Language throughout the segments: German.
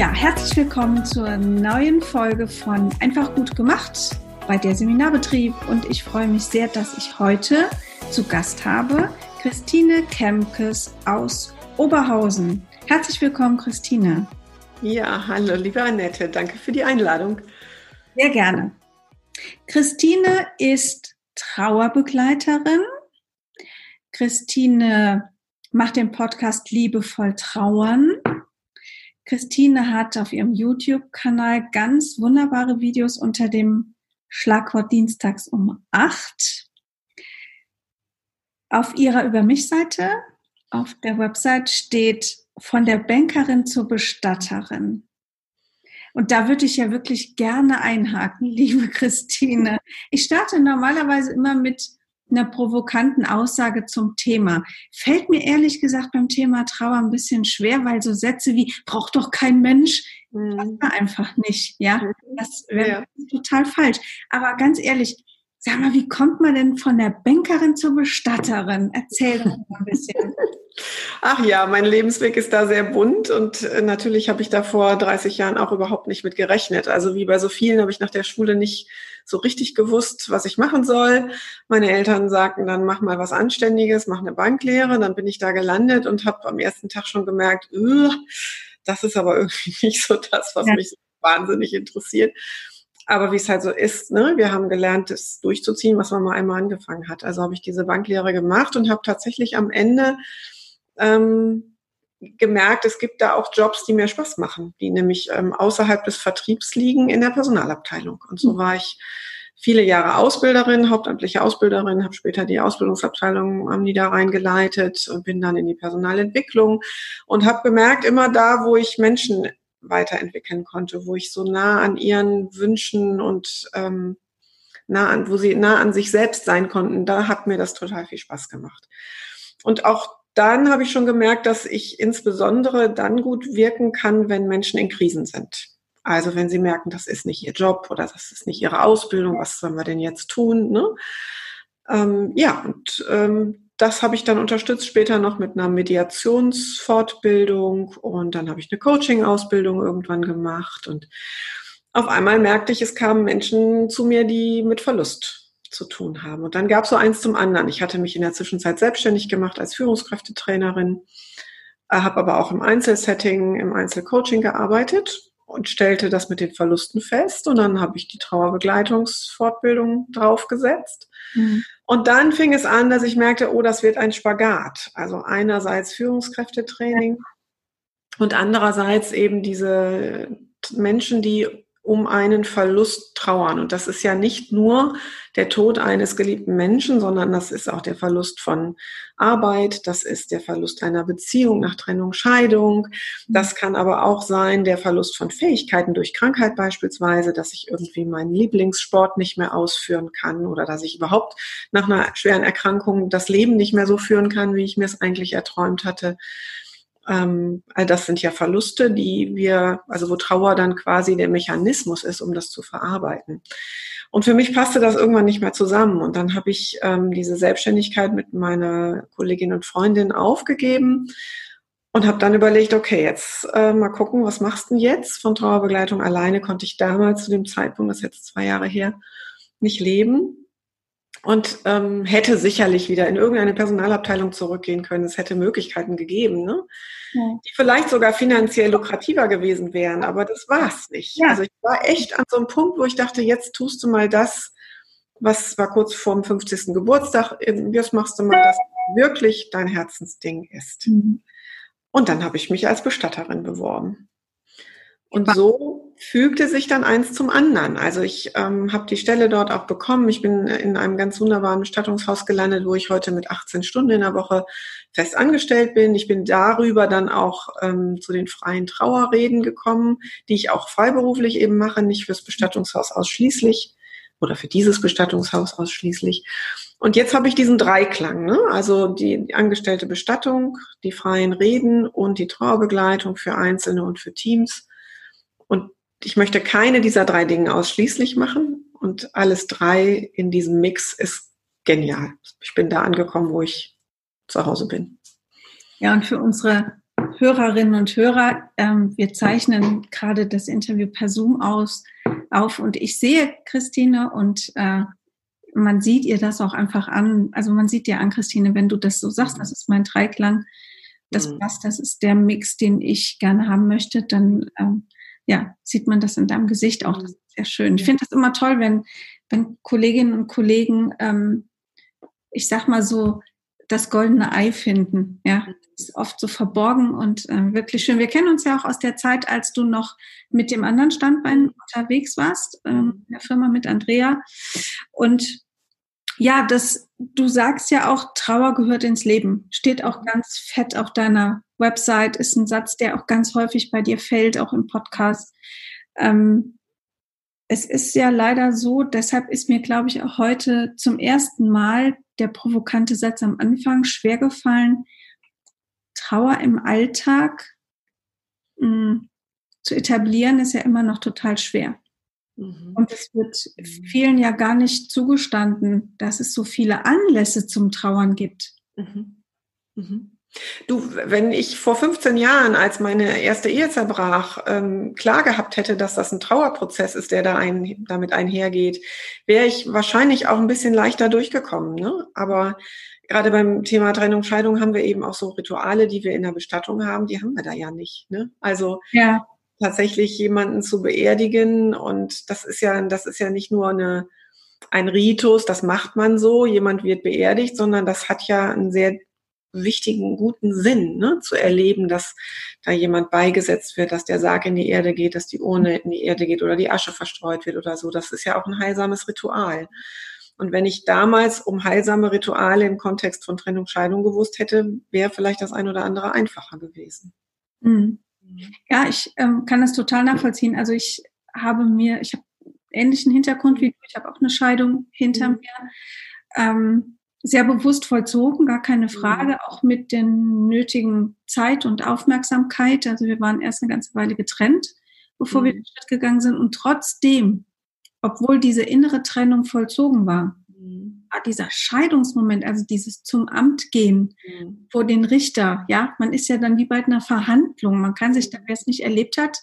Ja, herzlich willkommen zur neuen Folge von Einfach gut gemacht bei der Seminarbetrieb und ich freue mich sehr, dass ich heute zu Gast habe Christine Kemkes aus Oberhausen. Herzlich willkommen, Christine. Ja, hallo, liebe Annette, danke für die Einladung. Sehr gerne. Christine ist Trauerbegleiterin. Christine macht den Podcast Liebevoll Trauern Christine hat auf ihrem YouTube-Kanal ganz wunderbare Videos unter dem Schlagwort Dienstags um acht. Auf ihrer Über mich-Seite, auf der Website steht von der Bankerin zur Bestatterin. Und da würde ich ja wirklich gerne einhaken, liebe Christine. Ich starte normalerweise immer mit einer provokanten Aussage zum Thema. Fällt mir ehrlich gesagt beim Thema Trauer ein bisschen schwer, weil so Sätze wie braucht doch kein Mensch, mhm. einfach nicht. Ja, mhm. das wäre ja. total falsch. Aber ganz ehrlich, Sag mal, wie kommt man denn von der Bankerin zur Bestatterin? Erzähl doch mal ein bisschen. Ach ja, mein Lebensweg ist da sehr bunt und äh, natürlich habe ich da vor 30 Jahren auch überhaupt nicht mit gerechnet. Also wie bei so vielen habe ich nach der Schule nicht so richtig gewusst, was ich machen soll. Meine Eltern sagten dann, mach mal was Anständiges, mach eine Banklehre. Dann bin ich da gelandet und habe am ersten Tag schon gemerkt, das ist aber irgendwie nicht so das, was ja. mich wahnsinnig interessiert. Aber wie es halt so ist, ne, wir haben gelernt, das durchzuziehen, was man mal einmal angefangen hat. Also habe ich diese Banklehre gemacht und habe tatsächlich am Ende ähm, gemerkt, es gibt da auch Jobs, die mir Spaß machen, die nämlich ähm, außerhalb des Vertriebs liegen in der Personalabteilung. Und so mhm. war ich viele Jahre Ausbilderin, hauptamtliche Ausbilderin, habe später die Ausbildungsabteilung am Niederrhein geleitet und bin dann in die Personalentwicklung und habe gemerkt, immer da, wo ich Menschen weiterentwickeln konnte, wo ich so nah an ihren Wünschen und ähm, nah an, wo sie nah an sich selbst sein konnten, da hat mir das total viel Spaß gemacht. Und auch dann habe ich schon gemerkt, dass ich insbesondere dann gut wirken kann, wenn Menschen in Krisen sind. Also wenn sie merken, das ist nicht ihr Job oder das ist nicht ihre Ausbildung, was sollen wir denn jetzt tun? Ne? Ähm, ja, und ähm, das habe ich dann unterstützt später noch mit einer Mediationsfortbildung und dann habe ich eine Coaching-Ausbildung irgendwann gemacht und auf einmal merkte ich, es kamen Menschen zu mir, die mit Verlust zu tun haben. Und dann gab es so eins zum anderen. Ich hatte mich in der Zwischenzeit selbstständig gemacht als Führungskräftetrainerin, äh, habe aber auch im Einzelsetting, im Einzelcoaching gearbeitet und stellte das mit den Verlusten fest. Und dann habe ich die Trauerbegleitungsfortbildung draufgesetzt. Mhm. Und dann fing es an, dass ich merkte, oh, das wird ein Spagat. Also einerseits Führungskräftetraining und andererseits eben diese Menschen, die um einen Verlust trauern. Und das ist ja nicht nur der Tod eines geliebten Menschen, sondern das ist auch der Verlust von Arbeit, das ist der Verlust einer Beziehung nach Trennung, Scheidung. Das kann aber auch sein der Verlust von Fähigkeiten durch Krankheit beispielsweise, dass ich irgendwie meinen Lieblingssport nicht mehr ausführen kann oder dass ich überhaupt nach einer schweren Erkrankung das Leben nicht mehr so führen kann, wie ich mir es eigentlich erträumt hatte. Ähm, all das sind ja Verluste, die wir, also wo Trauer dann quasi der Mechanismus ist, um das zu verarbeiten. Und für mich passte das irgendwann nicht mehr zusammen. Und dann habe ich ähm, diese Selbstständigkeit mit meiner Kollegin und Freundin aufgegeben und habe dann überlegt, okay, jetzt äh, mal gucken, was machst du denn jetzt? Von Trauerbegleitung alleine konnte ich damals zu dem Zeitpunkt, das ist jetzt zwei Jahre her, nicht leben und ähm, hätte sicherlich wieder in irgendeine Personalabteilung zurückgehen können. Es hätte Möglichkeiten gegeben, ne? Ja. die vielleicht sogar finanziell lukrativer gewesen wären, aber das war es nicht. Ja. Also ich war echt an so einem Punkt, wo ich dachte, jetzt tust du mal das, was war kurz vor dem 50. Geburtstag, jetzt machst du mal das, wirklich dein Herzensding ist. Mhm. Und dann habe ich mich als Bestatterin beworben. Und so fügte sich dann eins zum anderen. Also ich ähm, habe die Stelle dort auch bekommen. Ich bin in einem ganz wunderbaren Bestattungshaus gelandet, wo ich heute mit 18 Stunden in der Woche fest angestellt bin. Ich bin darüber dann auch ähm, zu den freien Trauerreden gekommen, die ich auch freiberuflich eben mache, nicht fürs Bestattungshaus ausschließlich oder für dieses Bestattungshaus ausschließlich. Und jetzt habe ich diesen Dreiklang, ne? also die, die angestellte Bestattung, die freien Reden und die Trauerbegleitung für Einzelne und für Teams. Und ich möchte keine dieser drei Dinge ausschließlich machen und alles drei in diesem Mix ist genial. Ich bin da angekommen, wo ich zu Hause bin. Ja, und für unsere Hörerinnen und Hörer, ähm, wir zeichnen gerade das Interview per Zoom aus, auf und ich sehe Christine und äh, man sieht ihr das auch einfach an. Also man sieht dir an, Christine, wenn du das so sagst, das ist mein Dreiklang, das mhm. passt, das ist der Mix, den ich gerne haben möchte, dann ähm, ja, sieht man das in deinem Gesicht auch. Das ist sehr schön. Ich finde das immer toll, wenn, wenn Kolleginnen und Kollegen, ähm, ich sag mal so, das goldene Ei finden. Ja, ist oft so verborgen und äh, wirklich schön. Wir kennen uns ja auch aus der Zeit, als du noch mit dem anderen Standbein unterwegs warst, ähm, in der Firma mit Andrea. Und ja, das, du sagst ja auch, Trauer gehört ins Leben. Steht auch ganz fett auf deiner Website, ist ein Satz, der auch ganz häufig bei dir fällt, auch im Podcast. Ähm, es ist ja leider so, deshalb ist mir, glaube ich, auch heute zum ersten Mal der provokante Satz am Anfang schwer gefallen. Trauer im Alltag mh, hm, zu etablieren, ist ja immer noch total schwer. Mhm. Und es wird vielen ja gar nicht zugestanden, dass es so viele Anlässe zum Trauern gibt. Mhm. Mhm. Du, wenn ich vor 15 Jahren, als meine erste Ehe zerbrach, ähm, klar gehabt hätte, dass das ein Trauerprozess ist, der da ein, damit einhergeht, wäre ich wahrscheinlich auch ein bisschen leichter durchgekommen. Ne? Aber gerade beim Thema Trennung, Scheidung haben wir eben auch so Rituale, die wir in der Bestattung haben, die haben wir da ja nicht. Ne? Also ja tatsächlich jemanden zu beerdigen. Und das ist ja, das ist ja nicht nur eine, ein Ritus, das macht man so, jemand wird beerdigt, sondern das hat ja einen sehr wichtigen, guten Sinn, ne? zu erleben, dass da jemand beigesetzt wird, dass der Sarg in die Erde geht, dass die Urne in die Erde geht oder die Asche verstreut wird oder so. Das ist ja auch ein heilsames Ritual. Und wenn ich damals um heilsame Rituale im Kontext von Trennung, Scheidung gewusst hätte, wäre vielleicht das ein oder andere einfacher gewesen. Mhm. Ja, ich ähm, kann das total nachvollziehen. Also ich habe mir, ich habe ähnlichen Hintergrund wie du, ich habe auch eine Scheidung hinter mhm. mir. Ähm, sehr bewusst vollzogen, gar keine mhm. Frage, auch mit der nötigen Zeit und Aufmerksamkeit. Also wir waren erst eine ganze Weile getrennt, bevor mhm. wir den Schritt gegangen sind. Und trotzdem, obwohl diese innere Trennung vollzogen war, dieser Scheidungsmoment, also dieses zum Amt gehen mhm. vor den Richter, ja, man ist ja dann wie bei einer Verhandlung. Man kann sich, wer es nicht erlebt hat,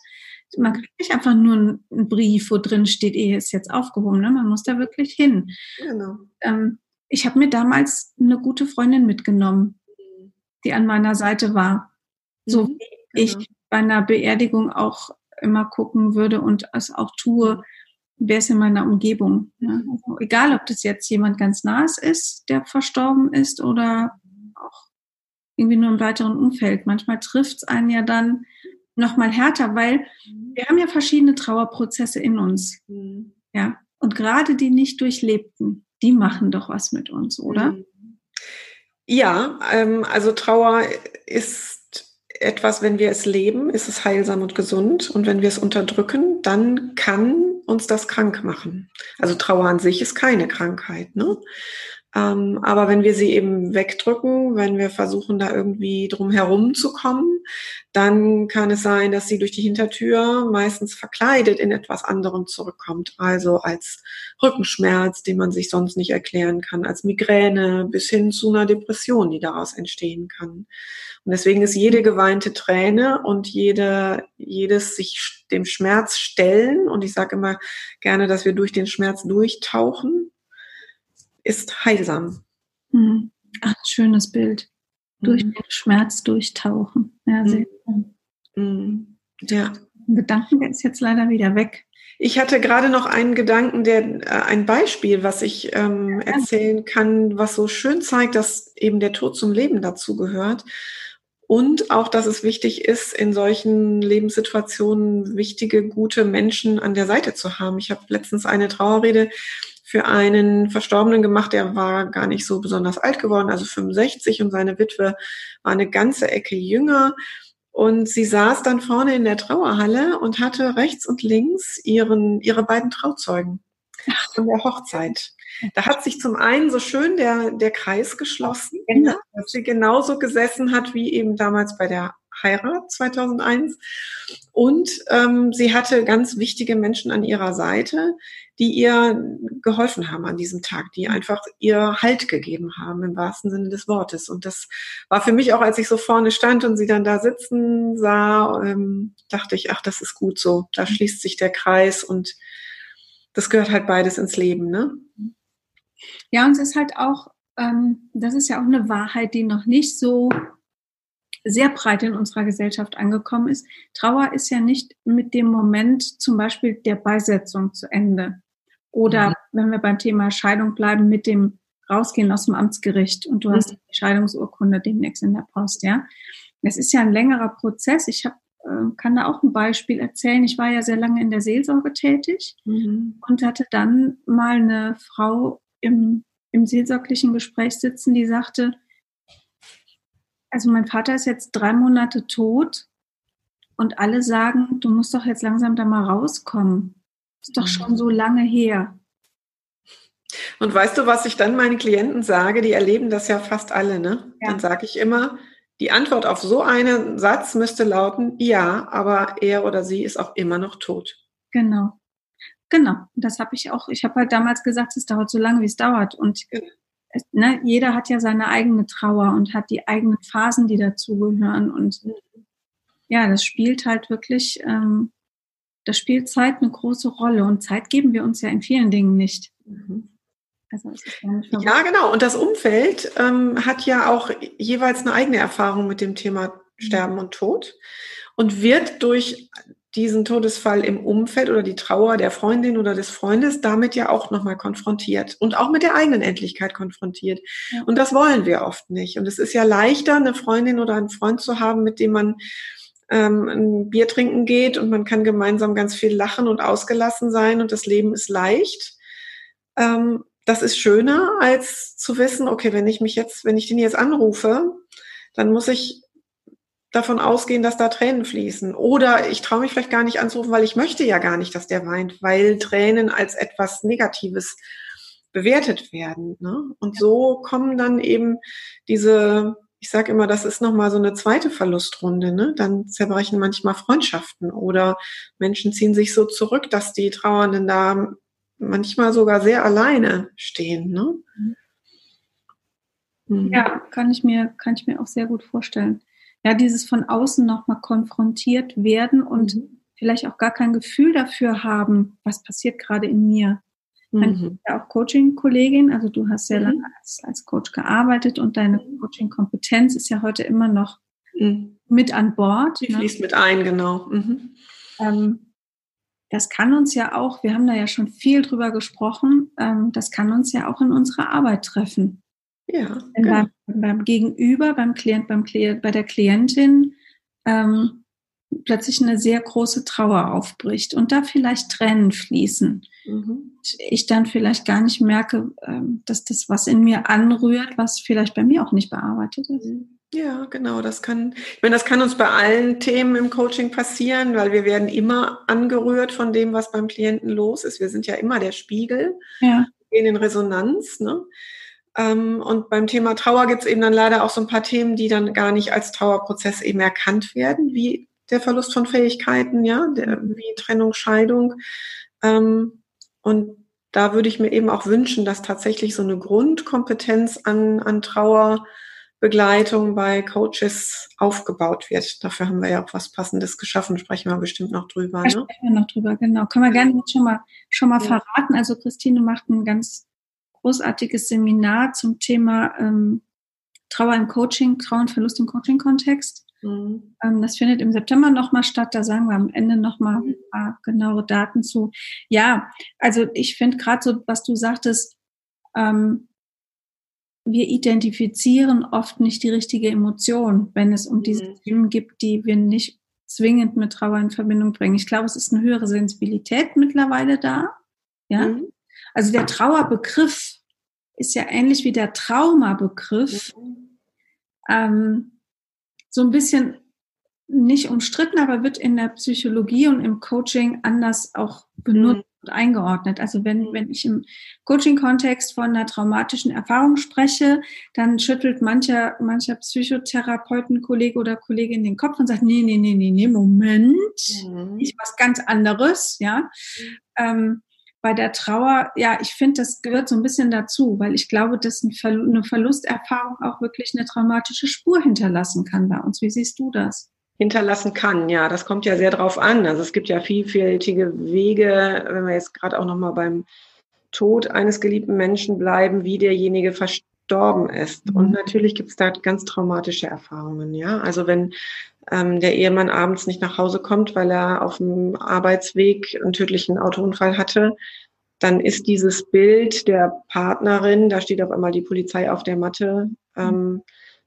man kriegt nicht einfach nur einen Brief, wo drin steht, Ehe ist jetzt aufgehoben, ne? man muss da wirklich hin. Genau. Ähm, ich habe mir damals eine gute Freundin mitgenommen, mhm. die an meiner Seite war. So mhm, wie genau. ich bei einer Beerdigung auch immer gucken würde und es auch tue, wer ist in meiner Umgebung. Ja? Also egal, ob das jetzt jemand ganz nahes ist, der verstorben ist oder auch irgendwie nur im weiteren Umfeld. Manchmal trifft es einen ja dann nochmal härter, weil wir haben ja verschiedene Trauerprozesse in uns. Ja. Und gerade die nicht durchlebten, die machen doch was mit uns, oder? Ja, ähm, also Trauer ist etwas, wenn wir es leben, ist es heilsam und gesund. Und wenn wir es unterdrücken, dann kann uns das krank machen. Also Trauer an sich ist keine Krankheit, ne? Ähm, aber wenn wir sie eben wegdrücken, wenn wir versuchen, da irgendwie drum herum zu kommen, dann kann es sein, dass sie durch die Hintertür meistens verkleidet in etwas anderem zurückkommt. Also als Rückenschmerz, den man sich sonst nicht erklären kann, als Migräne bis hin zu einer Depression, die daraus entstehen kann. Und deswegen ist jede geweinte Träne und jede, jedes sich dem Schmerz stellen, und ich sage immer gerne, dass wir durch den Schmerz durchtauchen, ist heilsam. Mhm. Ach, schönes Bild. Durch mhm. den Schmerz durchtauchen. Ja, sehr mhm. mhm. Ja. Gedanken ist jetzt leider wieder weg. Ich hatte gerade noch einen Gedanken, der äh, ein Beispiel, was ich ähm, erzählen kann, was so schön zeigt, dass eben der Tod zum Leben dazu gehört. Und auch, dass es wichtig ist, in solchen Lebenssituationen wichtige, gute Menschen an der Seite zu haben. Ich habe letztens eine Trauerrede für einen Verstorbenen gemacht, der war gar nicht so besonders alt geworden, also 65 und seine Witwe war eine ganze Ecke jünger. Und sie saß dann vorne in der Trauerhalle und hatte rechts und links ihren, ihre beiden Trauzeugen von der Hochzeit. Da hat sich zum einen so schön der, der Kreis geschlossen, genau. dass sie genauso gesessen hat wie eben damals bei der Heirat 2001. Und ähm, sie hatte ganz wichtige Menschen an ihrer Seite, die ihr geholfen haben an diesem Tag, die einfach ihr Halt gegeben haben im wahrsten Sinne des Wortes. Und das war für mich auch, als ich so vorne stand und sie dann da sitzen sah, ähm, dachte ich, ach, das ist gut so. Da schließt sich der Kreis und das gehört halt beides ins Leben, ne? Ja, und es ist halt auch, ähm, das ist ja auch eine Wahrheit, die noch nicht so sehr breit in unserer Gesellschaft angekommen ist. Trauer ist ja nicht mit dem Moment zum Beispiel der Beisetzung zu Ende. Oder mhm. wenn wir beim Thema Scheidung bleiben, mit dem Rausgehen aus dem Amtsgericht und du mhm. hast die Scheidungsurkunde demnächst in der Post, ja. Es ist ja ein längerer Prozess. Ich hab, äh, kann da auch ein Beispiel erzählen. Ich war ja sehr lange in der Seelsorge tätig mhm. und hatte dann mal eine Frau im, im seelsorglichen Gespräch sitzen, die sagte, also mein Vater ist jetzt drei Monate tot und alle sagen, du musst doch jetzt langsam da mal rauskommen. Ist doch schon so lange her. Und weißt du, was ich dann meinen Klienten sage? Die erleben das ja fast alle, ne? Ja. Dann sage ich immer, die Antwort auf so einen Satz müsste lauten, ja, aber er oder sie ist auch immer noch tot. Genau. Genau, das habe ich auch. Ich habe halt damals gesagt, es dauert so lange, wie es dauert. Und es, ne, jeder hat ja seine eigene Trauer und hat die eigenen Phasen, die dazugehören. Und ja, das spielt halt wirklich, ähm, das spielt Zeit eine große Rolle. Und Zeit geben wir uns ja in vielen Dingen nicht. Mhm. Also ja, genau. Und das Umfeld ähm, hat ja auch jeweils eine eigene Erfahrung mit dem Thema Sterben und Tod und wird durch diesen Todesfall im Umfeld oder die Trauer der Freundin oder des Freundes damit ja auch nochmal konfrontiert und auch mit der eigenen Endlichkeit konfrontiert. Ja. Und das wollen wir oft nicht. Und es ist ja leichter, eine Freundin oder einen Freund zu haben, mit dem man ähm, ein Bier trinken geht und man kann gemeinsam ganz viel lachen und ausgelassen sein und das Leben ist leicht. Ähm, das ist schöner, als zu wissen, okay, wenn ich mich jetzt, wenn ich den jetzt anrufe, dann muss ich davon ausgehen, dass da Tränen fließen. Oder ich traue mich vielleicht gar nicht anzurufen, weil ich möchte ja gar nicht, dass der weint, weil Tränen als etwas Negatives bewertet werden. Ne? Und so kommen dann eben diese, ich sage immer, das ist nochmal so eine zweite Verlustrunde. Ne? Dann zerbrechen manchmal Freundschaften oder Menschen ziehen sich so zurück, dass die Trauernden da manchmal sogar sehr alleine stehen. Ne? Mhm. Ja, kann ich mir, kann ich mir auch sehr gut vorstellen ja, dieses von außen nochmal konfrontiert werden und mhm. vielleicht auch gar kein Gefühl dafür haben, was passiert gerade in mir. Mhm. Ich bin ja auch Coaching-Kollegin, also du hast sehr mhm. lange als, als Coach gearbeitet und deine Coaching-Kompetenz ist ja heute immer noch mhm. mit an Bord. Die ne? fließt mit ein, genau. Mhm. Ähm, das kann uns ja auch, wir haben da ja schon viel drüber gesprochen, ähm, das kann uns ja auch in unserer Arbeit treffen. Ja. Wenn genau. beim, beim, Gegenüber, beim Klient, beim Klient, bei der Klientin ähm, plötzlich eine sehr große Trauer aufbricht und da vielleicht Tränen fließen. Mhm. Ich dann vielleicht gar nicht merke, ähm, dass das was in mir anrührt, was vielleicht bei mir auch nicht bearbeitet ist. Ja, genau. Das kann, ich meine, das kann uns bei allen Themen im Coaching passieren, weil wir werden immer angerührt von dem, was beim Klienten los ist. Wir sind ja immer der Spiegel. Ja. Wir gehen in Resonanz. Ne? Ähm, und beim Thema Trauer gibt es eben dann leider auch so ein paar Themen, die dann gar nicht als Trauerprozess eben erkannt werden, wie der Verlust von Fähigkeiten, ja, der, wie Trennung, Scheidung. Ähm, und da würde ich mir eben auch wünschen, dass tatsächlich so eine Grundkompetenz an, an Trauerbegleitung bei Coaches aufgebaut wird. Dafür haben wir ja auch was Passendes geschaffen, sprechen wir bestimmt noch drüber. Da ne? sprechen wir noch drüber, genau. Können wir gerne schon mal, schon mal ja. verraten. Also Christine macht einen ganz großartiges Seminar zum Thema ähm, Trauer im Coaching, Trauer-Verlust im Coaching-Kontext. Mhm. Ähm, das findet im September nochmal statt. Da sagen wir am Ende nochmal ein paar genauere Daten zu. Ja, also ich finde gerade so, was du sagtest, ähm, wir identifizieren oft nicht die richtige Emotion, wenn es um diese mhm. Themen gibt, die wir nicht zwingend mit Trauer in Verbindung bringen. Ich glaube, es ist eine höhere Sensibilität mittlerweile da. Ja. Mhm. Also der Trauerbegriff ist ja ähnlich wie der Traumabegriff. Mhm. Ähm, so ein bisschen nicht umstritten, aber wird in der Psychologie und im Coaching anders auch benutzt mhm. und eingeordnet. Also wenn, mhm. wenn ich im Coaching-Kontext von einer traumatischen Erfahrung spreche, dann schüttelt mancher, mancher Psychotherapeuten, Kollege oder Kollegin den Kopf und sagt, nee, nee, nee, nee, nee, Moment, mhm. ich was ganz anderes, ja. Mhm. Ähm, bei der Trauer, ja, ich finde, das gehört so ein bisschen dazu, weil ich glaube, dass eine Verlusterfahrung auch wirklich eine traumatische Spur hinterlassen kann bei uns. Wie siehst du das? hinterlassen kann. Ja, das kommt ja sehr drauf an. Also es gibt ja vielfältige Wege, wenn wir jetzt gerade auch nochmal beim Tod eines geliebten Menschen bleiben, wie derjenige verstorben ist. Mhm. Und natürlich gibt es da ganz traumatische Erfahrungen. Ja, also wenn ähm, der Ehemann abends nicht nach Hause kommt, weil er auf dem Arbeitsweg einen tödlichen Autounfall hatte, dann ist dieses Bild der Partnerin, da steht auch immer die Polizei auf der Matte, ähm,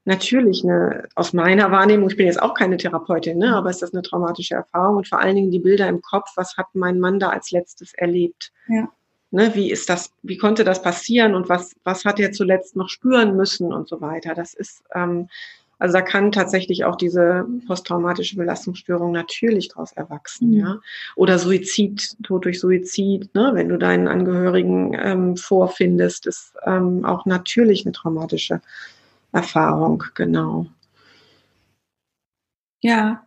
natürlich eine, aus meiner Wahrnehmung, ich bin jetzt auch keine Therapeutin, ne, aber ist das eine traumatische Erfahrung und vor allen Dingen die Bilder im Kopf, was hat mein Mann da als letztes erlebt? Ja. Ne, wie ist das, wie konnte das passieren und was, was hat er zuletzt noch spüren müssen und so weiter. Das ist, ähm, also da kann tatsächlich auch diese posttraumatische Belastungsstörung natürlich daraus erwachsen, mhm. ja. Oder Suizid, Tod durch Suizid, ne, wenn du deinen Angehörigen ähm, vorfindest, ist ähm, auch natürlich eine traumatische Erfahrung, genau. Ja.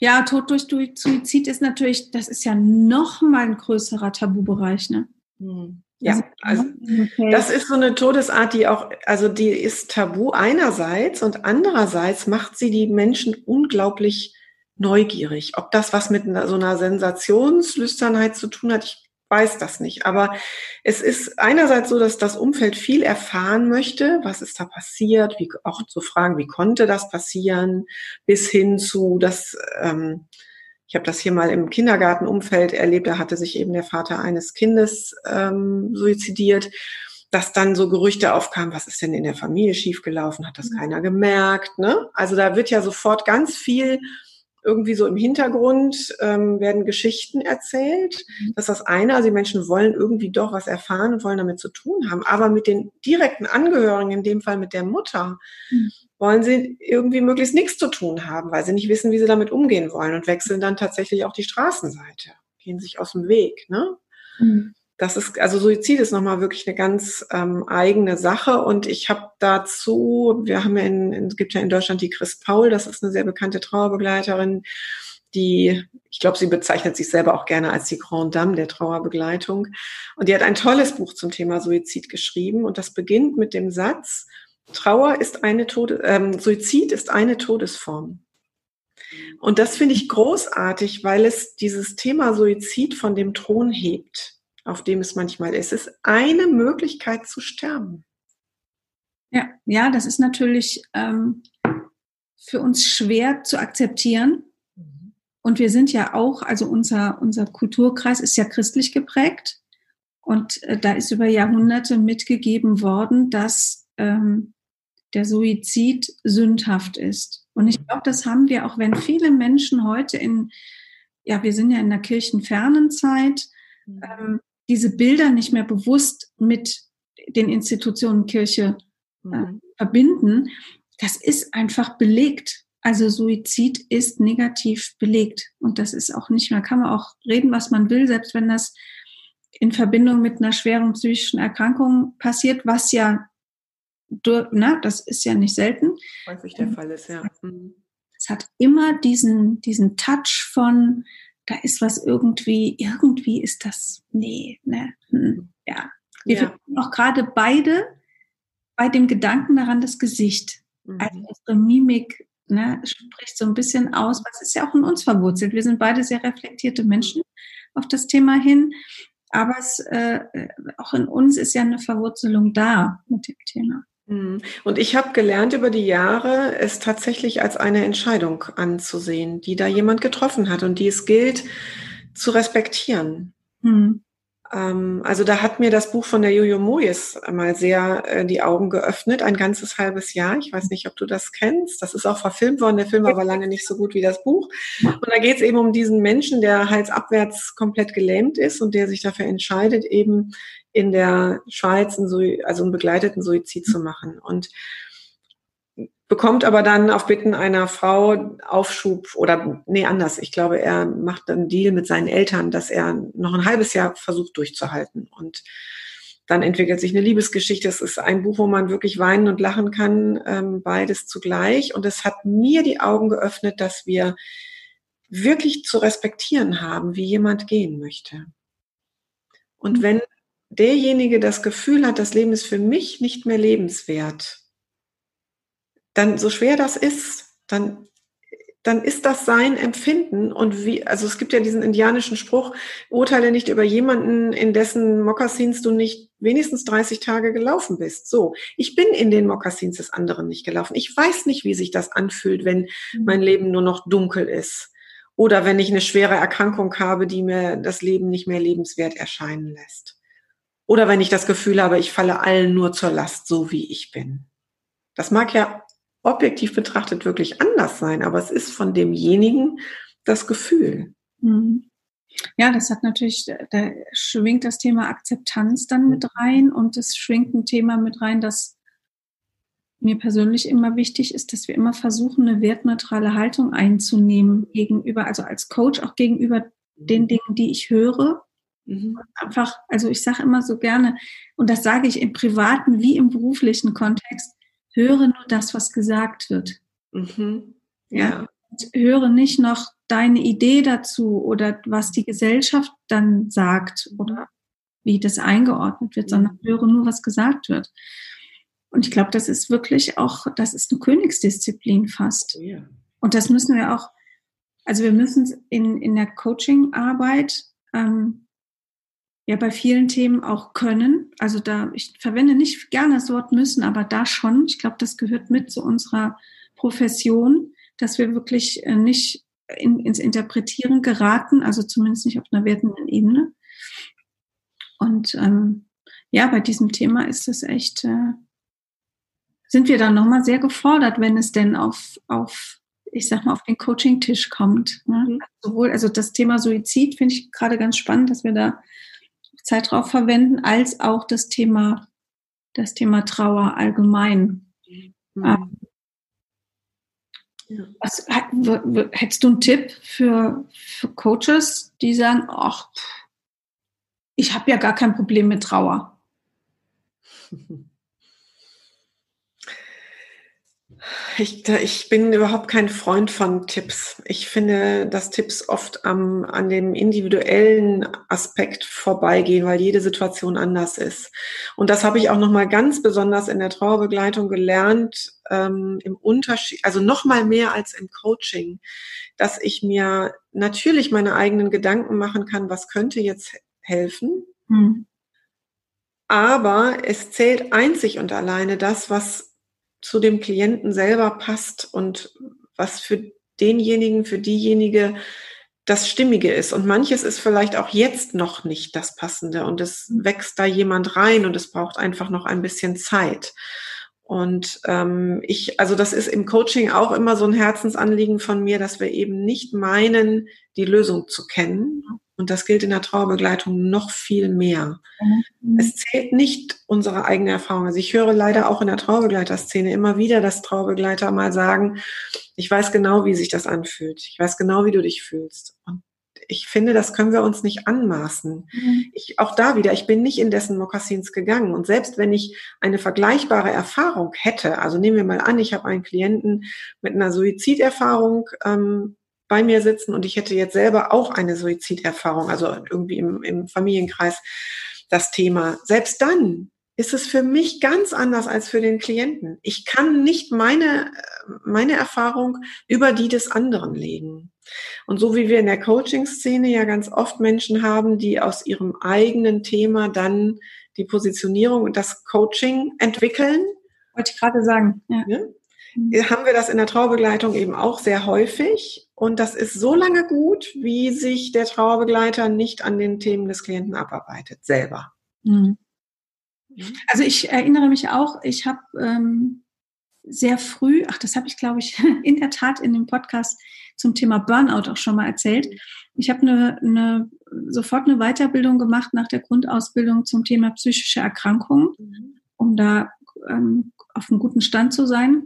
Ja, Tod durch Suizid ist natürlich, das ist ja noch mal ein größerer Tabubereich, ne? Hm. Ja, also das ist so eine Todesart, die auch, also die ist tabu einerseits und andererseits macht sie die Menschen unglaublich neugierig. Ob das was mit so einer Sensationslüsternheit zu tun hat, ich weiß das nicht. Aber es ist einerseits so, dass das Umfeld viel erfahren möchte, was ist da passiert, wie auch zu fragen, wie konnte das passieren, bis hin zu, dass ähm, ich habe das hier mal im Kindergartenumfeld erlebt, da hatte sich eben der Vater eines Kindes ähm, suizidiert, dass dann so Gerüchte aufkamen, was ist denn in der Familie schiefgelaufen, hat das mhm. keiner gemerkt. Ne? Also da wird ja sofort ganz viel irgendwie so im Hintergrund ähm, werden Geschichten erzählt. Mhm. Das ist das eine. Also die Menschen wollen irgendwie doch was erfahren und wollen damit zu tun haben. Aber mit den direkten Angehörigen, in dem Fall mit der Mutter, mhm. wollen sie irgendwie möglichst nichts zu tun haben, weil sie nicht wissen, wie sie damit umgehen wollen und wechseln dann tatsächlich auch die Straßenseite, gehen sich aus dem Weg. Ne? Mhm das ist, also Suizid ist nochmal wirklich eine ganz ähm, eigene Sache. Und ich habe dazu, wir haben ja in, in, es gibt ja in Deutschland die Chris Paul, das ist eine sehr bekannte Trauerbegleiterin, die, ich glaube, sie bezeichnet sich selber auch gerne als die Grand Dame der Trauerbegleitung. Und die hat ein tolles Buch zum Thema Suizid geschrieben. Und das beginnt mit dem Satz, Trauer ist eine Tode, ähm, Suizid ist eine Todesform. Und das finde ich großartig, weil es dieses Thema Suizid von dem Thron hebt auf dem es manchmal ist. Es ist eine Möglichkeit zu sterben. Ja, ja, das ist natürlich ähm, für uns schwer zu akzeptieren. Mhm. Und wir sind ja auch, also unser, unser Kulturkreis ist ja christlich geprägt. Und äh, da ist über Jahrhunderte mitgegeben worden, dass ähm, der Suizid sündhaft ist. Und ich glaube, das haben wir auch, wenn viele Menschen heute in, ja, wir sind ja in der kirchenfernen Zeit, mhm. ähm, diese Bilder nicht mehr bewusst mit den Institutionen Kirche äh, mhm. verbinden, das ist einfach belegt. Also Suizid ist negativ belegt. Und das ist auch nicht mehr, kann man auch reden, was man will, selbst wenn das in Verbindung mit einer schweren psychischen Erkrankung passiert, was ja, na, das ist ja nicht selten. Häufig der Fall ist, ja. Mhm. Es hat immer diesen, diesen Touch von, da ist was irgendwie, irgendwie ist das, nee, ne, hm, ja. Wir ja. auch gerade beide bei dem Gedanken daran das Gesicht. Mhm. Also unsere Mimik ne, spricht so ein bisschen aus, was ist ja auch in uns verwurzelt. Wir sind beide sehr reflektierte Menschen auf das Thema hin. Aber es, äh, auch in uns ist ja eine Verwurzelung da mit dem Thema. Mhm. Und ich habe gelernt über die Jahre, es tatsächlich als eine Entscheidung anzusehen, die da jemand getroffen hat und die es gilt zu respektieren. Mhm. also da hat mir das Buch von der Jojo Moyes mal sehr äh, die Augen geöffnet, ein ganzes halbes Jahr. Ich weiß nicht, ob du das kennst. Das ist auch verfilmt worden. Der Film war aber lange nicht so gut wie das Buch. Und da geht es eben um diesen Menschen, der halsabwärts komplett gelähmt ist und der sich dafür entscheidet, eben in der Schweiz einen, also einen begleiteten Suizid zu machen. Und bekommt aber dann auf Bitten einer Frau Aufschub oder nee, anders. Ich glaube, er macht einen Deal mit seinen Eltern, dass er noch ein halbes Jahr versucht durchzuhalten. Und dann entwickelt sich eine Liebesgeschichte. Es ist ein Buch, wo man wirklich weinen und lachen kann, ähm, beides zugleich. Und es hat mir die Augen geöffnet, dass wir wirklich zu respektieren haben, wie jemand gehen möchte. Und mhm. wenn derjenige das Gefühl hat, das Leben ist für mich nicht mehr lebenswert, dann so schwer das ist, dann dann ist das sein Empfinden und wie, also es gibt ja diesen indianischen Spruch, urteile nicht über jemanden, in dessen Mokassins du nicht wenigstens 30 Tage gelaufen bist. So, ich bin in den Mokassins des anderen nicht gelaufen. Ich weiß nicht, wie sich das anfühlt, wenn mhm. mein Leben nur noch dunkel ist oder wenn ich eine schwere Erkrankung habe, die mir das Leben nicht mehr lebenswert erscheinen lässt. Oder wenn ich das Gefühl habe, ich falle allen nur zur Last, so wie ich bin. Das mag ja objektiv betrachtet wirklich anders sein, aber es ist von demjenigen das Gefühl. Mhm. Ja, das hat natürlich, da schwingt das Thema Akzeptanz dann mit rein und es schwingt ein Thema mit rein, das mir persönlich immer wichtig ist, dass wir immer versuchen, eine wertneutrale Haltung einzunehmen gegenüber, also als Coach auch gegenüber den Dingen, die ich höre. Mhm. Einfach, also ich sage immer so gerne, und das sage ich im privaten wie im beruflichen Kontext, höre nur das, was gesagt wird. Mhm. Ja. Und höre nicht noch deine Idee dazu oder was die Gesellschaft dann sagt oder wie das eingeordnet wird, sondern höre nur, was gesagt wird. Und ich glaube, das ist wirklich auch, das ist eine Königsdisziplin fast. Ja. Und das müssen wir auch, also wir müssen in, in der Coaching-Arbeit ähm, ja bei vielen Themen auch können. Also da, ich verwende nicht gerne das Wort müssen, aber da schon. Ich glaube, das gehört mit zu unserer Profession, dass wir wirklich äh, nicht in, ins Interpretieren geraten, also zumindest nicht auf einer wertenden Ebene. Und ähm, ja, bei diesem Thema ist es echt, äh, sind wir dann nochmal sehr gefordert, wenn es denn auf, auf ich sag mal, auf den Coaching-Tisch kommt. Ne? Mhm. Sowohl, also das Thema Suizid finde ich gerade ganz spannend, dass wir da Zeit drauf verwenden, als auch das Thema, das Thema Trauer allgemein. Mhm. Ähm. Was, hättest du einen Tipp für, für Coaches, die sagen, ach, ich habe ja gar kein Problem mit Trauer? Ich, ich bin überhaupt kein Freund von Tipps. Ich finde, dass Tipps oft am, an dem individuellen Aspekt vorbeigehen, weil jede Situation anders ist. Und das habe ich auch nochmal ganz besonders in der Trauerbegleitung gelernt, ähm, im Unterschied, also nochmal mehr als im Coaching, dass ich mir natürlich meine eigenen Gedanken machen kann, was könnte jetzt helfen. Hm. Aber es zählt einzig und alleine das, was zu dem Klienten selber passt und was für denjenigen, für diejenige das Stimmige ist. Und manches ist vielleicht auch jetzt noch nicht das Passende und es wächst da jemand rein und es braucht einfach noch ein bisschen Zeit. Und ähm, ich, also das ist im Coaching auch immer so ein Herzensanliegen von mir, dass wir eben nicht meinen, die Lösung zu kennen, und das gilt in der Trauerbegleitung noch viel mehr. Mhm. Es zählt nicht unsere eigene Erfahrung. Also ich höre leider auch in der Trauerbegleiterszene immer wieder, dass Trauerbegleiter mal sagen, ich weiß genau, wie sich das anfühlt. Ich weiß genau, wie du dich fühlst. Und ich finde, das können wir uns nicht anmaßen. Mhm. Ich, auch da wieder, ich bin nicht in dessen Mokassins gegangen. Und selbst wenn ich eine vergleichbare Erfahrung hätte, also nehmen wir mal an, ich habe einen Klienten mit einer Suiziderfahrung, ähm, bei mir sitzen und ich hätte jetzt selber auch eine Suiziderfahrung, also irgendwie im, im Familienkreis das Thema. Selbst dann ist es für mich ganz anders als für den Klienten. Ich kann nicht meine, meine Erfahrung über die des anderen legen. Und so wie wir in der Coaching-Szene ja ganz oft Menschen haben, die aus ihrem eigenen Thema dann die Positionierung und das Coaching entwickeln. Wollte ich gerade sagen. Ja. mhm. Haben wir das in der Trauerbegleitung eben auch sehr häufig. Und das ist so lange gut, wie sich der Trauerbegleiter nicht an den Themen des Klienten abarbeitet, selber. Mhm. Also ich erinnere mich auch, ich habe ähm, sehr früh, ach, das habe ich, glaube ich, in der Tat in dem Podcast zum Thema Burnout auch schon mal erzählt. Ich habe eine, eine, sofort eine Weiterbildung gemacht nach der Grundausbildung zum Thema psychische Erkrankungen, mhm. um da ähm, auf einem guten Stand zu sein.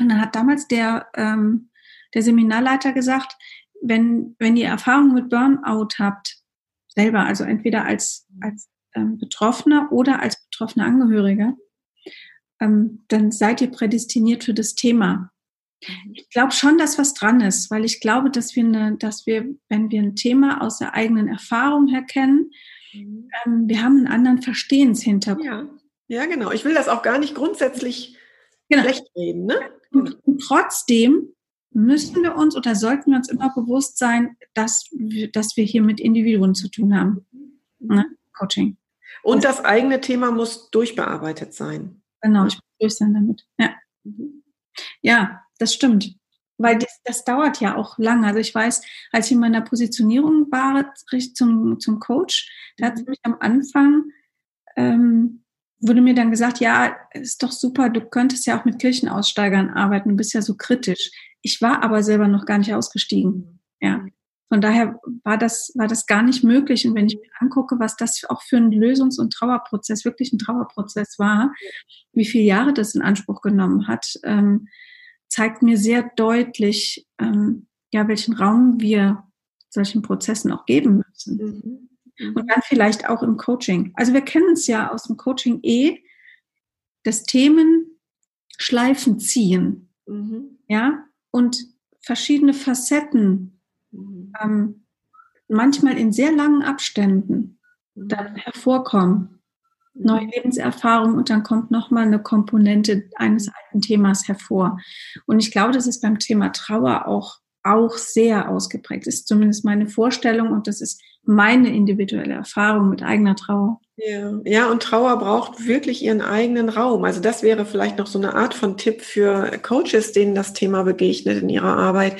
Und dann hat damals der, ähm, der Seminarleiter gesagt, wenn, wenn ihr Erfahrungen mit Burnout habt, selber, also entweder als, als ähm, Betroffener oder als betroffene Angehörige, ähm, dann seid ihr prädestiniert für das Thema. Mhm. Ich glaube schon, dass was dran ist, weil ich glaube, dass wir, eine, dass wir, wenn wir ein Thema aus der eigenen Erfahrung her kennen, mhm. ähm, wir haben einen anderen Verstehenshintergrund. Ja. ja, genau. Ich will das auch gar nicht grundsätzlich genau. schlecht reden. Ne? Und, trotzdem müssen wir uns oder sollten wir uns immer bewusst sein, dass wir, dass wir hier mit Individuen zu tun haben. Ne? Coaching. Und das eigene Thema muss durchbearbeitet sein. Genau, ich bin durch sein damit. Ja. Ja, das stimmt. Weil das, das dauert ja auch lange. Also ich weiß, als ich in meiner Positionierung war zum, zum Coach, da hat mhm. mich am Anfang, ähm, wurde mir dann gesagt, ja, ist doch super, du könntest ja auch mit Kirchenaussteigern arbeiten, du bist ja so kritisch. Ich war aber selber noch gar nicht ausgestiegen. Ja. Von daher war das, war das gar nicht möglich. Und wenn ich mir angucke, was das auch für ein Lösungs- und Trauerprozess, wirklich ein Trauerprozess war, wie viele Jahre das in Anspruch genommen hat, ähm, zeigt mir sehr deutlich, ähm, ja, welchen Raum wir solchen Prozessen auch geben müssen. Mhm. Mhm. Und dann vielleicht auch im Coaching. Also wir kennen es ja aus dem Coaching eh, das Themen Schleifen ziehen. Mhm. Ja, und verschiedene Facetten, mhm. ähm, manchmal in sehr langen Abständen mhm. dann hervorkommen neue Lebenserfahrung und dann kommt nochmal eine Komponente eines alten Themas hervor. Und ich glaube, das ist beim Thema Trauer auch, auch sehr ausgeprägt. Das ist zumindest meine Vorstellung und das ist meine individuelle Erfahrung mit eigener Trauer. Ja, ja, und Trauer braucht wirklich ihren eigenen Raum. Also das wäre vielleicht noch so eine Art von Tipp für Coaches, denen das Thema begegnet in ihrer Arbeit.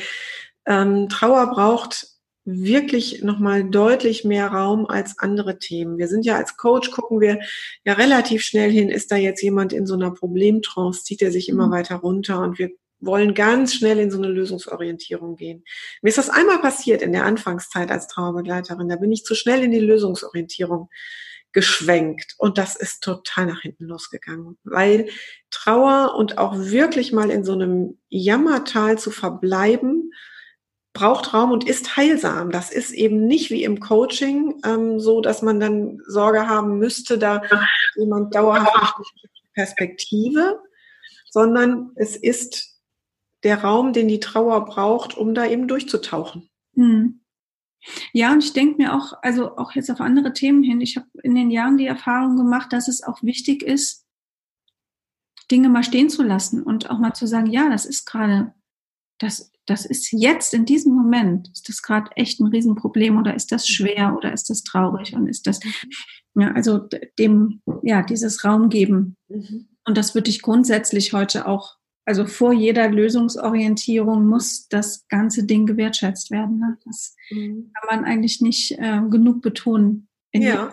Ähm, Trauer braucht wirklich nochmal deutlich mehr Raum als andere Themen. Wir sind ja als Coach, gucken wir ja relativ schnell hin, ist da jetzt jemand in so einer Problemtrance, zieht er sich immer mhm. weiter runter und wir wollen ganz schnell in so eine Lösungsorientierung gehen. Mir ist das einmal passiert in der Anfangszeit als Trauerbegleiterin. Da bin ich zu schnell in die Lösungsorientierung geschwenkt und das ist total nach hinten losgegangen, weil Trauer und auch wirklich mal in so einem Jammertal zu verbleiben braucht Raum und ist heilsam. Das ist eben nicht wie im Coaching ähm, so, dass man dann Sorge haben müsste, da jemand dauerhaft Perspektive, sondern es ist der Raum, den die Trauer braucht, um da eben durchzutauchen. Hm. Ja, und ich denke mir auch, also auch jetzt auf andere Themen hin, ich habe in den Jahren die Erfahrung gemacht, dass es auch wichtig ist, Dinge mal stehen zu lassen und auch mal zu sagen, ja, das ist gerade, das das ist jetzt in diesem Moment, ist das gerade echt ein Riesenproblem oder ist das schwer oder ist das traurig und ist das, ja, also dem, ja, dieses Raum geben. Mhm. Und das würde ich grundsätzlich heute auch, also vor jeder Lösungsorientierung muss das ganze Ding gewertschätzt werden. Ne? Das mhm. kann man eigentlich nicht äh, genug betonen in ja. jedem,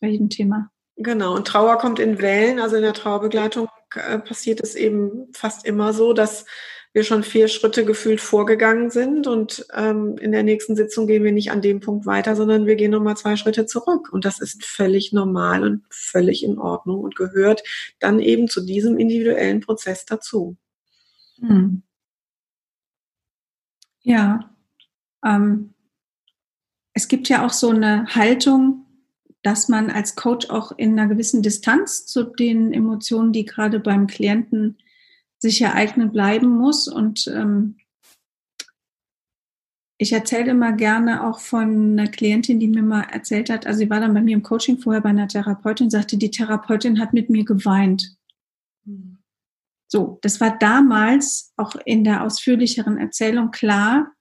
bei jedem Thema. Genau, und Trauer kommt in Wellen. Also in der Trauerbegleitung äh, passiert es eben fast immer so, dass wir schon vier Schritte gefühlt vorgegangen sind und ähm, in der nächsten Sitzung gehen wir nicht an dem Punkt weiter, sondern wir gehen nochmal zwei Schritte zurück. Und das ist völlig normal und völlig in Ordnung und gehört dann eben zu diesem individuellen Prozess dazu. Hm. Ja, ähm, es gibt ja auch so eine Haltung, dass man als Coach auch in einer gewissen Distanz zu den Emotionen, die gerade beim Klienten sich ereignen bleiben muss. Und ähm, ich erzähle immer gerne auch von einer Klientin, die mir mal erzählt hat, also sie war dann bei mir im Coaching vorher bei einer Therapeutin, sagte, die Therapeutin hat mit mir geweint. So, das war damals auch in der ausführlicheren Erzählung klar,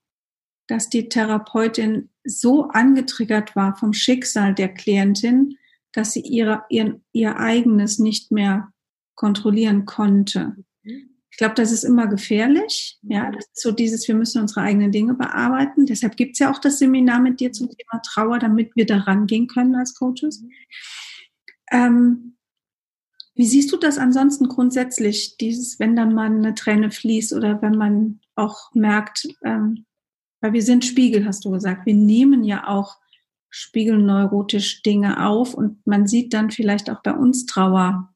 dass die Therapeutin so angetriggert war vom Schicksal der Klientin, dass sie ihre, ihr, ihr eigenes nicht mehr kontrollieren konnte. Ich glaube, das ist immer gefährlich. Ja, ist so dieses, wir müssen unsere eigenen Dinge bearbeiten. Deshalb gibt es ja auch das Seminar mit dir zum Thema Trauer, damit wir da rangehen können als Coaches. Ähm, wie siehst du das ansonsten grundsätzlich, dieses, wenn dann mal eine Träne fließt oder wenn man auch merkt, ähm, weil wir sind Spiegel, hast du gesagt, wir nehmen ja auch spiegelneurotisch Dinge auf und man sieht dann vielleicht auch bei uns Trauer.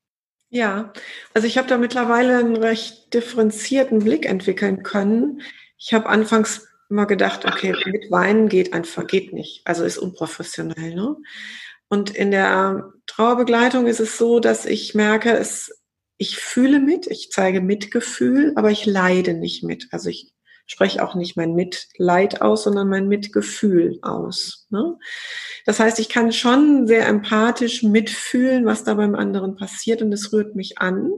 Ja, also ich habe da mittlerweile einen recht differenzierten Blick entwickeln können. Ich habe anfangs immer gedacht, okay, mit Weinen geht einfach, geht nicht. Also ist unprofessionell. Ne? Und in der Trauerbegleitung ist es so, dass ich merke, es, ich fühle mit, ich zeige Mitgefühl, aber ich leide nicht mit. Also ich spreche auch nicht mein Mitleid aus, sondern mein Mitgefühl aus. Ne? Das heißt, ich kann schon sehr empathisch mitfühlen, was da beim anderen passiert und es rührt mich an.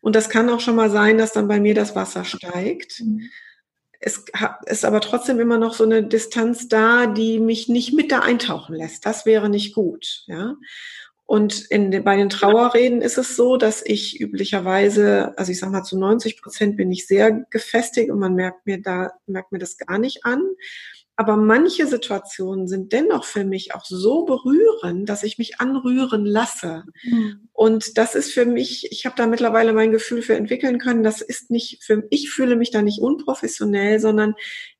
Und das kann auch schon mal sein, dass dann bei mir das Wasser steigt. Mhm es ist aber trotzdem immer noch so eine Distanz da, die mich nicht mit da eintauchen lässt. Das wäre nicht gut, ja. Und in, bei den Trauerreden ist es so, dass ich üblicherweise, also ich sag mal zu 90 Prozent bin ich sehr gefestigt und man merkt mir da, merkt mir das gar nicht an. Aber manche Situationen sind dennoch für mich auch so berührend, dass ich mich anrühren lasse. Mhm. Und das ist für mich, ich habe da mittlerweile mein Gefühl für entwickeln können, das ist nicht für ich fühle mich da nicht unprofessionell, sondern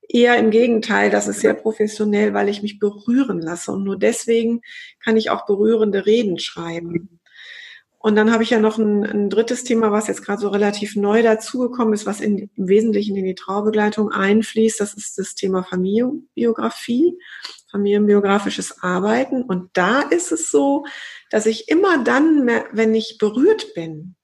eher im Gegenteil, das ist sehr professionell, weil ich mich berühren lasse. Und nur deswegen kann ich auch berührende Reden schreiben. Und dann habe ich ja noch ein, ein drittes Thema, was jetzt gerade so relativ neu dazugekommen ist, was in, im Wesentlichen in die Trauerbegleitung einfließt. Das ist das Thema Familienbiografie, familienbiografisches Arbeiten. Und da ist es so, dass ich immer dann, wenn ich berührt bin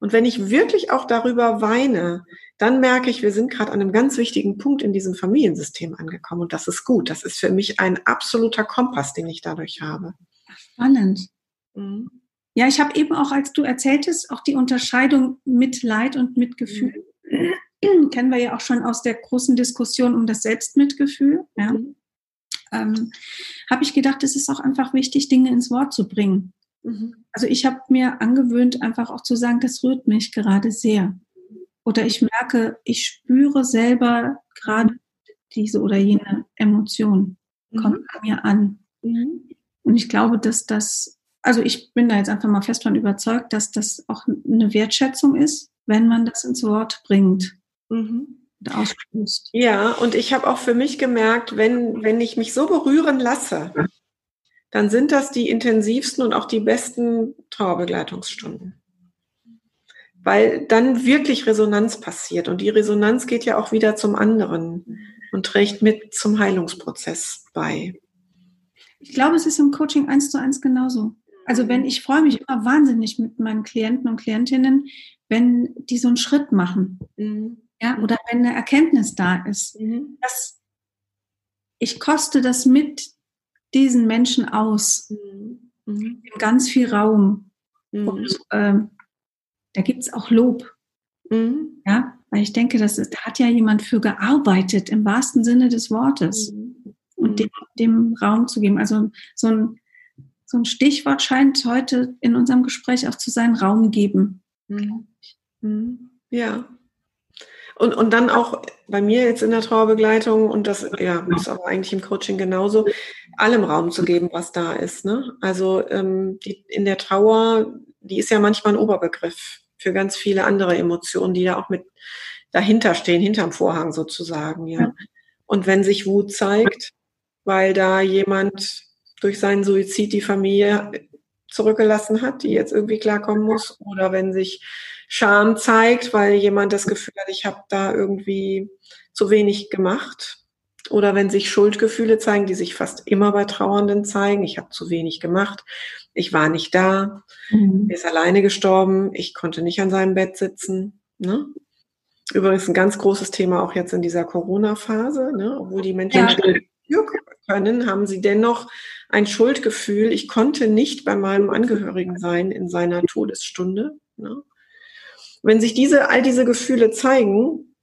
und wenn ich wirklich auch darüber weine, dann merke ich, wir sind gerade an einem ganz wichtigen Punkt in diesem Familiensystem angekommen. Und das ist gut. Das ist für mich ein absoluter Kompass, den ich dadurch habe. Spannend. Mhm. Ja, ich habe eben auch, als du erzähltest, auch die Unterscheidung mit Leid und Mitgefühl. Mhm. Kennen wir ja auch schon aus der großen Diskussion um das Selbstmitgefühl. Ja. Mhm. Ähm, habe ich gedacht, es ist auch einfach wichtig, Dinge ins Wort zu bringen. Mhm. Also ich habe mir angewöhnt, einfach auch zu sagen, das rührt mich gerade sehr. Oder ich merke, ich spüre selber gerade diese oder jene Emotion kommt mhm. bei mir an. Mhm. Und ich glaube, dass das also ich bin da jetzt einfach mal fest von überzeugt, dass das auch eine Wertschätzung ist, wenn man das ins Wort bringt. Mhm. Ja, und ich habe auch für mich gemerkt, wenn, wenn ich mich so berühren lasse, dann sind das die intensivsten und auch die besten Trauerbegleitungsstunden. Weil dann wirklich Resonanz passiert und die Resonanz geht ja auch wieder zum anderen und trägt mit zum Heilungsprozess bei. Ich glaube, es ist im Coaching eins zu eins genauso. Also wenn ich freue mich immer wahnsinnig mit meinen Klienten und Klientinnen, wenn die so einen Schritt machen. Mhm. Ja, oder wenn eine Erkenntnis da ist. Mhm. Das, ich koste das mit diesen Menschen aus. Mhm. mhm. Ganz viel Raum. Mhm. Und ähm, da gibt es auch Lob. Mhm. Ja, weil ich denke, das ist, da hat ja jemand für gearbeitet, im wahrsten Sinne des Wortes. Und dem, dem Raum zu geben. Also so ein so ein Stichwort scheint heute in unserem Gespräch auch zu sein, Raum geben. Mhm. Mhm. Ja. Und, und dann auch bei mir jetzt in der Trauerbegleitung, und das ja, ist aber eigentlich im Coaching genauso, allem Raum zu geben, was da ist. Ne? Also ähm, die, in der Trauer, die ist ja manchmal ein Oberbegriff für ganz viele andere Emotionen, die da auch mit dahinter stehen, hinterm Vorhang sozusagen. Ja. Und wenn sich Wut zeigt, weil da jemand durch seinen Suizid die Familie zurückgelassen hat, die jetzt irgendwie klarkommen muss, oder wenn sich Scham zeigt, weil jemand das Gefühl hat, ich habe da irgendwie zu wenig gemacht, oder wenn sich Schuldgefühle zeigen, die sich fast immer bei Trauernden zeigen, ich habe zu wenig gemacht, ich war nicht da, mhm. er ist alleine gestorben, ich konnte nicht an seinem Bett sitzen. Ne? Übrigens ein ganz großes Thema auch jetzt in dieser Corona-Phase, ne? obwohl die Menschen ja. Können, haben sie dennoch ein Schuldgefühl. Ich konnte nicht bei meinem Angehörigen sein in seiner Todesstunde. Ne? Wenn sich diese, all diese Gefühle zeigen,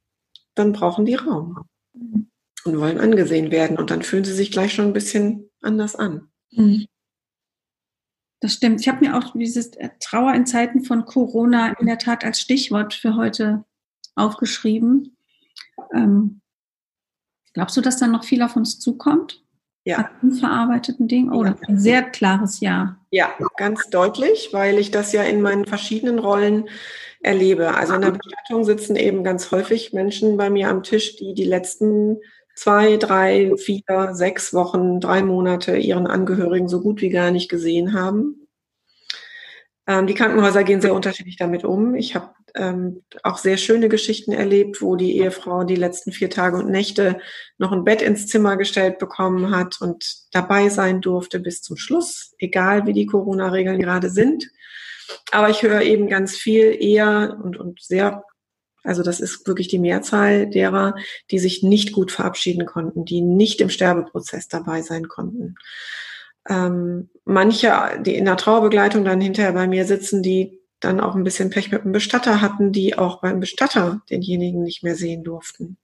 dann brauchen die Raum und wollen angesehen werden. Und dann fühlen sie sich gleich schon ein bisschen anders an. Mhm. Das stimmt. Ich habe mir auch dieses äh, Trauer in Zeiten von Corona in der Tat als Stichwort für heute aufgeschrieben. Ähm, glaubst du, dass dann noch viel auf uns zukommt? Ja. An unverarbeiteten Dingen? Oh, ja. ein sehr klares Ja. Ja, ganz deutlich, weil ich das ja in meinen verschiedenen Rollen erlebe. Also in der Bestattung sitzen eben ganz häufig Menschen bei mir am Tisch, die die letzten zwei, drei, vier, sechs Wochen, drei Monate ihren Angehörigen so gut wie gar nicht gesehen haben. Ähm, die Krankenhäuser gehen sehr unterschiedlich damit um. Ich habe ähm, auch sehr schöne Geschichten erlebt, wo die Ehefrau die letzten vier Tage und Nächte noch ein Bett ins Zimmer gestellt bekommen hat und dabei sein durfte bis zum Schluss, egal wie die Corona-Regeln gerade sind. Aber ich höre eben ganz viel eher und, und sehr also das ist wirklich die Mehrzahl derer, die sich nicht gut verabschieden konnten, die nicht im Sterbeprozess dabei sein konnten. Ähm, manche, die in der Trauerbegleitung dann hinterher bei mir sitzen, die dann auch ein bisschen Pech mit dem Bestatter hatten, die auch beim Bestatter denjenigen nicht mehr sehen durften.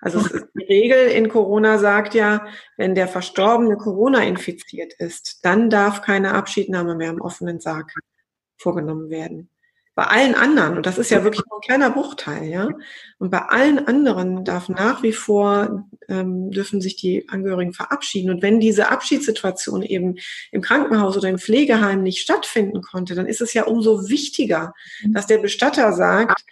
Also ist, die Regel in Corona sagt ja, wenn der Verstorbene Corona infiziert ist, dann darf keine Abschiednahme mehr im offenen Sarg vorgenommen werden. Bei allen anderen, und das ist ja wirklich ein kleiner Bruchteil, ja, und bei allen anderen darf nach wie vor, ähm, dürfen sich die Angehörigen verabschieden. Und wenn diese Abschiedssituation eben im Krankenhaus oder im Pflegeheim nicht stattfinden konnte, dann ist es ja umso wichtiger, mhm. dass der Bestatter sagt,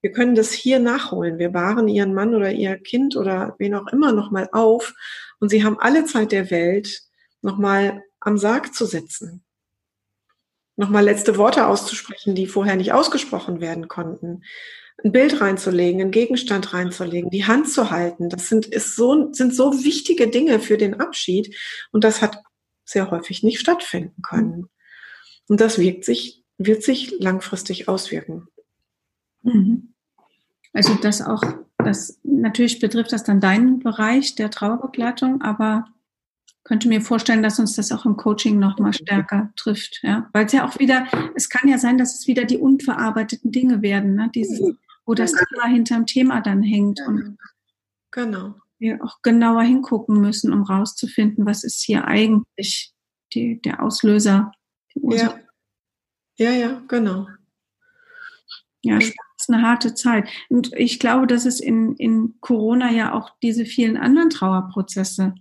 wir können das hier nachholen. Wir bahren ihren Mann oder ihr Kind oder wen auch immer nochmal auf und sie haben alle Zeit der Welt, nochmal am Sarg zu sitzen nochmal letzte Worte auszusprechen, die vorher nicht ausgesprochen werden konnten. Ein Bild reinzulegen, einen Gegenstand reinzulegen, die Hand zu halten. Das sind, ist so, sind so wichtige Dinge für den Abschied. Und das hat sehr häufig nicht stattfinden können. Und das wirkt sich, wird sich langfristig auswirken. Mhm. Also das auch, das natürlich betrifft das dann deinen Bereich der Trauerbegleitung, aber könnte mir vorstellen, dass uns das auch im Coaching noch mal stärker trifft, ja, weil es ja auch wieder, es kann ja sein, dass es wieder die unverarbeiteten Dinge werden, ne? Dieses, wo das Thema hinterm Thema dann hängt und genau. wir auch genauer hingucken müssen, um rauszufinden, was ist hier eigentlich die, der Auslöser, die Ursache. Ja. ja, ja, genau. Ja, es ist eine harte Zeit. Und ich glaube, dass es in, in Corona ja auch diese vielen anderen Trauerprozesse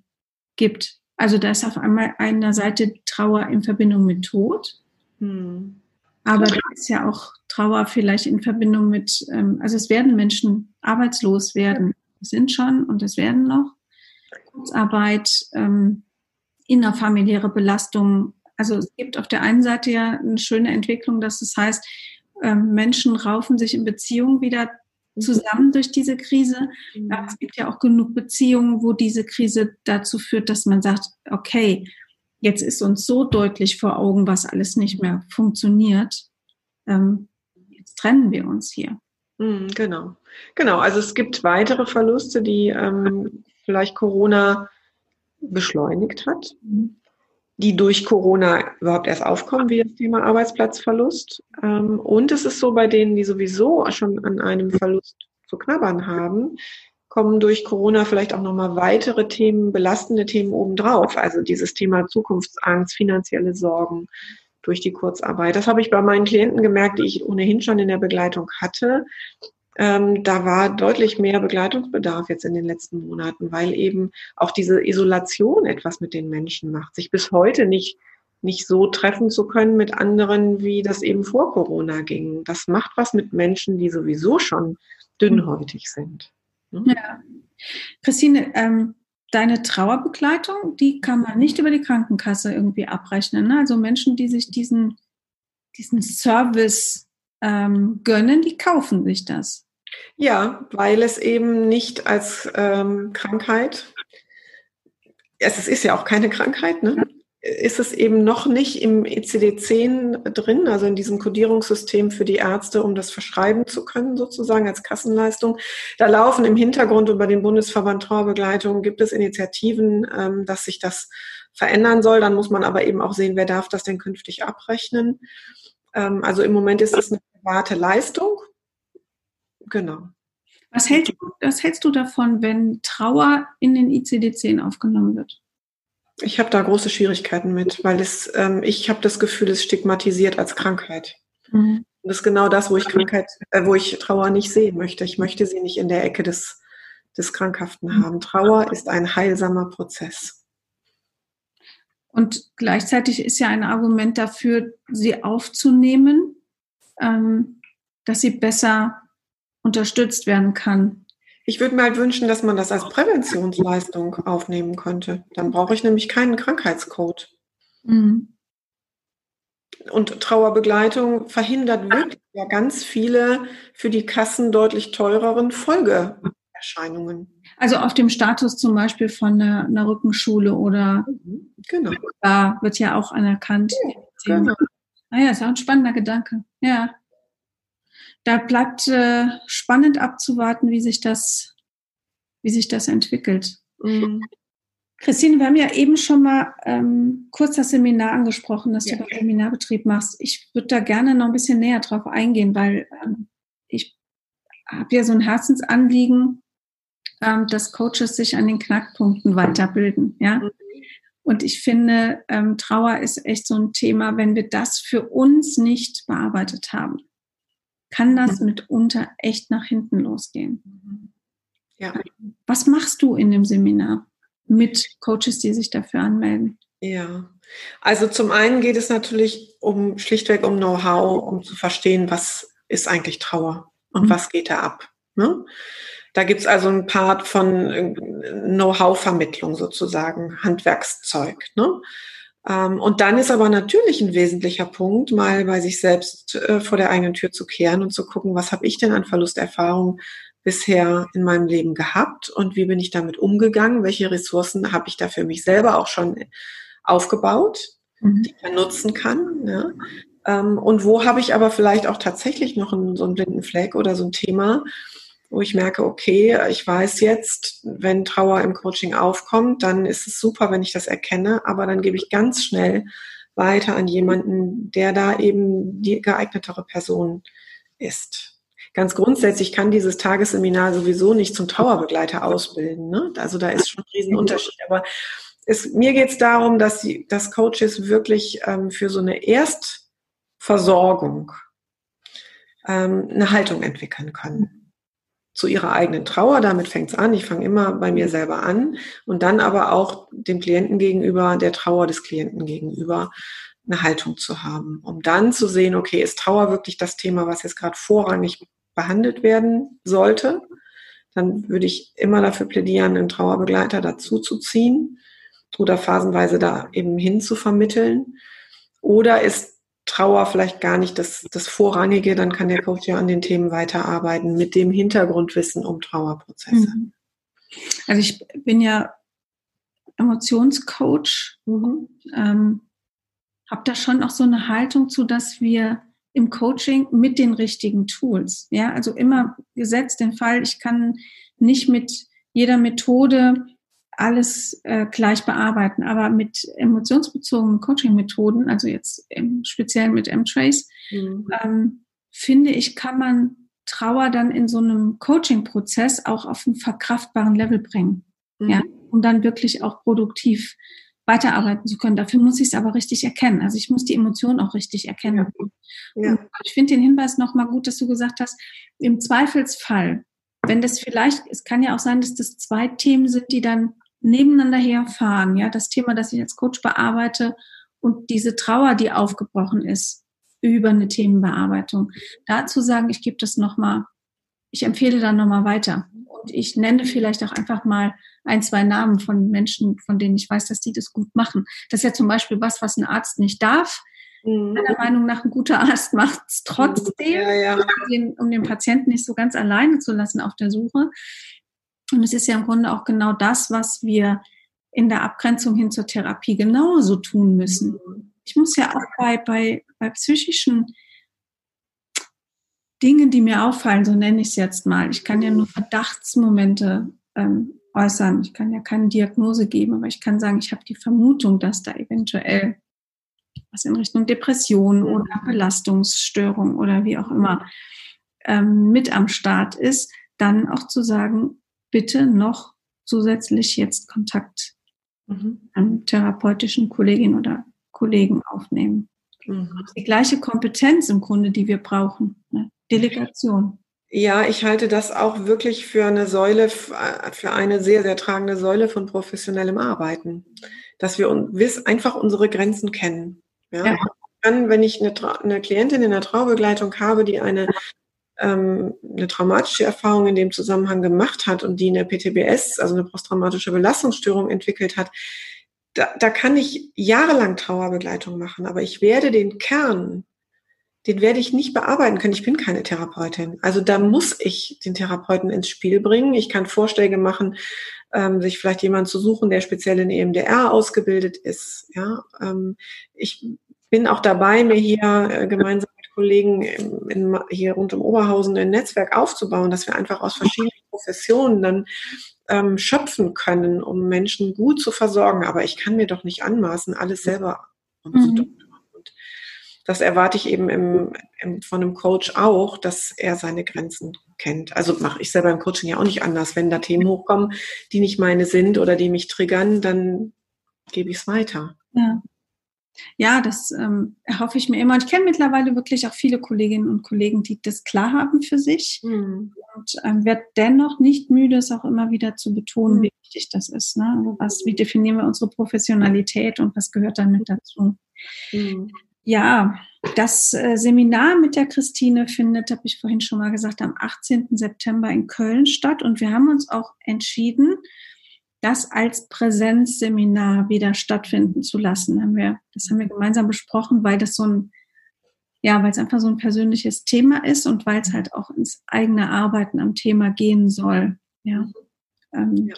gibt, also da ist auf einmal einer Seite Trauer in Verbindung mit Tod. Hm. Aber da ist ja auch Trauer vielleicht in Verbindung mit, ähm, also es werden Menschen arbeitslos werden. Es sind schon und es werden noch. Kurzarbeit, ähm, innerfamiliäre Belastung. Also es gibt auf der einen Seite ja eine schöne Entwicklung, dass es heißt, ähm, Menschen raufen sich in Beziehungen wieder zusammen durch diese Krise. Mhm. Aber es gibt ja auch genug Beziehungen, wo diese Krise dazu führt, dass man sagt, okay, jetzt ist uns so deutlich vor Augen, was alles nicht mehr funktioniert. Ähm, jetzt trennen wir uns hier. Mhm, genau. Genau. Also es gibt weitere Verluste, die ähm, vielleicht Corona beschleunigt hat. Mhm die durch Corona überhaupt erst aufkommen, wie das Thema Arbeitsplatzverlust. Ähm, und es ist so, bei denen, die sowieso schon an einem Verlust zu knabbern haben, kommen durch Corona vielleicht auch nochmal weitere Themen, belastende Themen obendrauf. Also dieses Thema Zukunftsangst, finanzielle Sorgen durch die Kurzarbeit. Das habe ich bei meinen Klienten gemerkt, die ich ohnehin schon in der Begleitung hatte, ähm, da war deutlich mehr Begleitungsbedarf jetzt in den letzten Monaten, weil eben auch diese Isolation etwas mit den Menschen macht, sich bis heute nicht nicht so treffen zu können mit anderen, wie das eben vor Corona ging. Das macht was mit Menschen, die sowieso schon dünnhäutig sind. Ne? Ja. Christine, ähm, deine Trauerbegleitung, die kann man nicht über die Krankenkasse irgendwie abrechnen. Ne? Also Menschen, die sich diesen, diesen Service ähm, gönnen, die kaufen sich das. Ja, weil es eben nicht als ähm, Krankheit, es ist ja auch keine Krankheit, ne? Ist es eben noch nicht im ECD-10 drin, also in diesem Kodierungssystem für die Ärzte, um das verschreiben zu können, sozusagen als Kassenleistung. Da laufen im Hintergrund über den Bundesverband Trauerbegleitung, gibt es Initiativen, ähm, dass sich das verändern soll. Dann muss man aber eben auch sehen, wer darf das denn künftig abrechnen. Ähm, also im Moment ist es eine private Leistung Genau. Was, hält, was hältst du davon, wenn Trauer in den ICD-10 aufgenommen wird? Ich habe da große Schwierigkeiten mit, weil es, ähm, ich habe das Gefühl, es stigmatisiert als Krankheit. Mhm. Und das ist genau das, wo ich Krankheit, äh, wo ich Trauer nicht sehen möchte. Ich möchte sie nicht in der Ecke des, des Krankhaften mhm. haben. Trauer ist ein heilsamer Prozess. Und gleichzeitig ist ja ein Argument dafür, sie aufzunehmen, ähm, dass sie besser unterstützt werden kann. Ich würde mir halt wünschen, dass man das als Präventionsleistung aufnehmen könnte. Dann brauche ich nämlich keinen Krankheitscode. Mhm. Und Trauerbegleitung verhindert wirklich ja ganz viele für die Kassen deutlich teureren Folgeerscheinungen. Also auf dem Status zum Beispiel von einer, einer Rückenschule oder mhm, genau. da wird ja auch anerkannt. Ja, genau. Ah ja, ist auch ein spannender Gedanke. Ja da bleibt äh, spannend abzuwarten, wie sich das, wie sich das entwickelt. Mhm. Christine, wir haben ja eben schon mal ähm, kurz das Seminar angesprochen, das ja. du beim Seminarbetrieb machst. Ich würde da gerne noch ein bisschen näher drauf eingehen, weil ähm, ich habe ja so ein Herzensanliegen, ähm, dass Coaches sich an den Knackpunkten weiterbilden. Ja. Mhm. Und ich finde, ähm, Trauer ist echt so ein Thema, wenn wir das für uns nicht bearbeitet haben kann das mhm. mitunter echt nach hinten losgehen. Mhm. Ja. Was machst du in dem Seminar mit Coaches, die sich dafür anmelden? Ja, also zum einen geht es natürlich um schlichtweg um Know-how, um zu verstehen, was ist eigentlich Trauer und mhm. was geht da ab. Ne? Da gibt es also ein Part von äh, Know-how-Vermittlung sozusagen, Handwerkszeug. Ne? Ähm, und dann ist aber natürlich ein wesentlicher Punkt, mal bei sich selbst äh, vor der eigenen Tür zu kehren und zu gucken, was habe ich denn an Verlusterfahrung bisher in meinem Leben gehabt und wie bin ich damit umgegangen, welche Ressourcen habe ich da für mich selber auch schon aufgebaut, mhm. die man nutzen kann. Ja? Ähm, und wo habe ich aber vielleicht auch tatsächlich noch einen, so einen blinden Fleck oder so ein Thema, wo ich merke, okay, ich weiß jetzt, wenn Trauer im Coaching aufkommt, dann ist es super, wenn ich das erkenne, aber dann gebe ich ganz schnell weiter an jemanden, der da eben die geeignetere Person ist. Ganz grundsätzlich kann dieses Tagesseminar sowieso nicht zum Trauerbegleiter ausbilden. Ne? Also da ist schon ein Riesenunterschied. Aber es, mir geht es darum, dass, die, dass Coaches wirklich ähm, für so eine Erstversorgung ähm, eine Haltung entwickeln können zu ihrer eigenen Trauer, damit fängt es an, ich fange immer bei mir selber an und dann aber auch dem Klienten gegenüber, der Trauer des Klienten gegenüber eine Haltung zu haben, um dann zu sehen, okay, ist Trauer wirklich das Thema, was jetzt gerade vorrangig behandelt werden sollte? Dann würde ich immer dafür plädieren, einen Trauerbegleiter dazu zu ziehen oder phasenweise da eben hin zu vermitteln. Oder ist Trauer vielleicht gar nicht das, das Vorrangige, dann kann der Coach ja an den Themen weiterarbeiten mit dem Hintergrundwissen um Trauerprozesse. Mhm. Also ich bin ja Emotionscoach, mhm. ähm, habe da schon auch so eine Haltung zu, dass wir im Coaching mit den richtigen Tools, ja, also immer gesetzt den Fall, ich kann nicht mit jeder Methode alles äh, gleich bearbeiten. Aber mit emotionsbezogenen Coaching-Methoden, also jetzt im, speziell mit M-Trace, mhm. ähm, finde ich, kann man Trauer dann in so einem Coaching-Prozess auch auf einen verkraftbaren Level bringen. Mhm. Ja, um dann wirklich auch produktiv weiterarbeiten zu können. Dafür muss ich es aber richtig erkennen. Also ich muss die Emotionen auch richtig erkennen. Ja. Ja. ich finde den Hinweis nochmal gut, dass du gesagt hast, im Zweifelsfall, wenn das vielleicht, es kann ja auch sein, dass das zwei Themen sind, die dann nebeneinander herfahren. Ja, das Thema, das ich als Coach bearbeite und diese Trauer, die aufgebrochen ist über eine Themenbearbeitung. Dazu sagen, ich gebe das nochmal, ich empfehle dann nochmal weiter. Und ich nenne vielleicht auch einfach mal ein, zwei Namen von Menschen, von denen ich weiß, dass die das gut machen. Das ist ja zum Beispiel was, was ein Arzt nicht darf. Mhm. Meiner Meinung nach, ein guter Arzt macht es trotzdem, ja, ja. Um, den, um den Patienten nicht so ganz alleine zu lassen auf der Suche. Und es ist ja im Grunde auch genau das, was wir in der Abgrenzung hin zur Therapie genauso tun müssen. Ich muss ja auch bei, bei, bei psychischen Dingen, die mir auffallen, so nenne ich es jetzt mal. Ich kann ja nur Verdachtsmomente ähm, äußern. Ich kann ja keine Diagnose geben, aber ich kann sagen, ich habe die Vermutung, dass da eventuell was in Richtung Depression oder Belastungsstörung oder wie auch immer ähm, mit am Start ist, dann auch zu sagen, bitte noch zusätzlich jetzt Kontakt mhm. an therapeutischen Kolleginnen oder Kollegen aufnehmen. Mhm. Die gleiche Kompetenz im Grunde, die wir brauchen. Ne? Delegation. Ja, ich halte das auch wirklich für eine Säule, für eine sehr, sehr tragende Säule von professionellem Arbeiten. Dass wir einfach unsere Grenzen kennen. Ja. ja. Dann, wenn ich eine, eine Klientin in der Traubegleitung habe, die eine ähm, eine traumatische Erfahrung in dem Zusammenhang gemacht hat und die eine PTBS, also eine posttraumatische Belastungsstörung entwickelt hat, da, da kann ich jahrelang Trauerbegleitung machen, aber ich werde den Kern, den werde ich nicht bearbeiten können. Ich bin keine Therapeutin. Also da muss ich den Therapeuten ins Spiel bringen. Ich kann Vorschläge machen, ähm, sich vielleicht jemanden zu suchen, der speziell in EMDR ausgebildet ist. Ja, ähm, ich bin auch dabei, mir hier äh, gemeinsam Kollegen in, in, hier rund um Oberhausen ein Netzwerk aufzubauen, dass wir einfach aus verschiedenen Professionen dann ähm, schöpfen können, um Menschen gut zu versorgen. Aber ich kann mir doch nicht anmaßen, alles selber umzudoktoren. Mhm. Und das erwarte ich eben im, im, von einem Coach auch, dass er seine Grenzen kennt. Also mache ich selber im Coaching ja auch nicht anders. Wenn da Themen hochkommen, die nicht meine sind oder die mich triggern, dann gebe ich es weiter. Ja ja, das ähm, erhoffe ich mir immer. Und ich kenne mittlerweile wirklich auch viele Kolleginnen und Kollegen, die das klar haben für sich. Mhm. Und ähm, werde dennoch nicht müde, es auch immer wieder zu betonen, mhm. wie wichtig das ist. Ne? Also was, wie definieren wir unsere Professionalität und was gehört damit dazu? Mhm. Ja, das äh, Seminar mit der Christine findet, habe ich vorhin schon mal gesagt, am 18. September in Köln statt. Und wir haben uns auch entschieden, das als Präsenzseminar wieder stattfinden zu lassen. Haben wir, das haben wir gemeinsam besprochen, weil das so ein, ja, weil es einfach so ein persönliches Thema ist und weil es halt auch ins eigene Arbeiten am Thema gehen soll. Ja. Ähm, ja.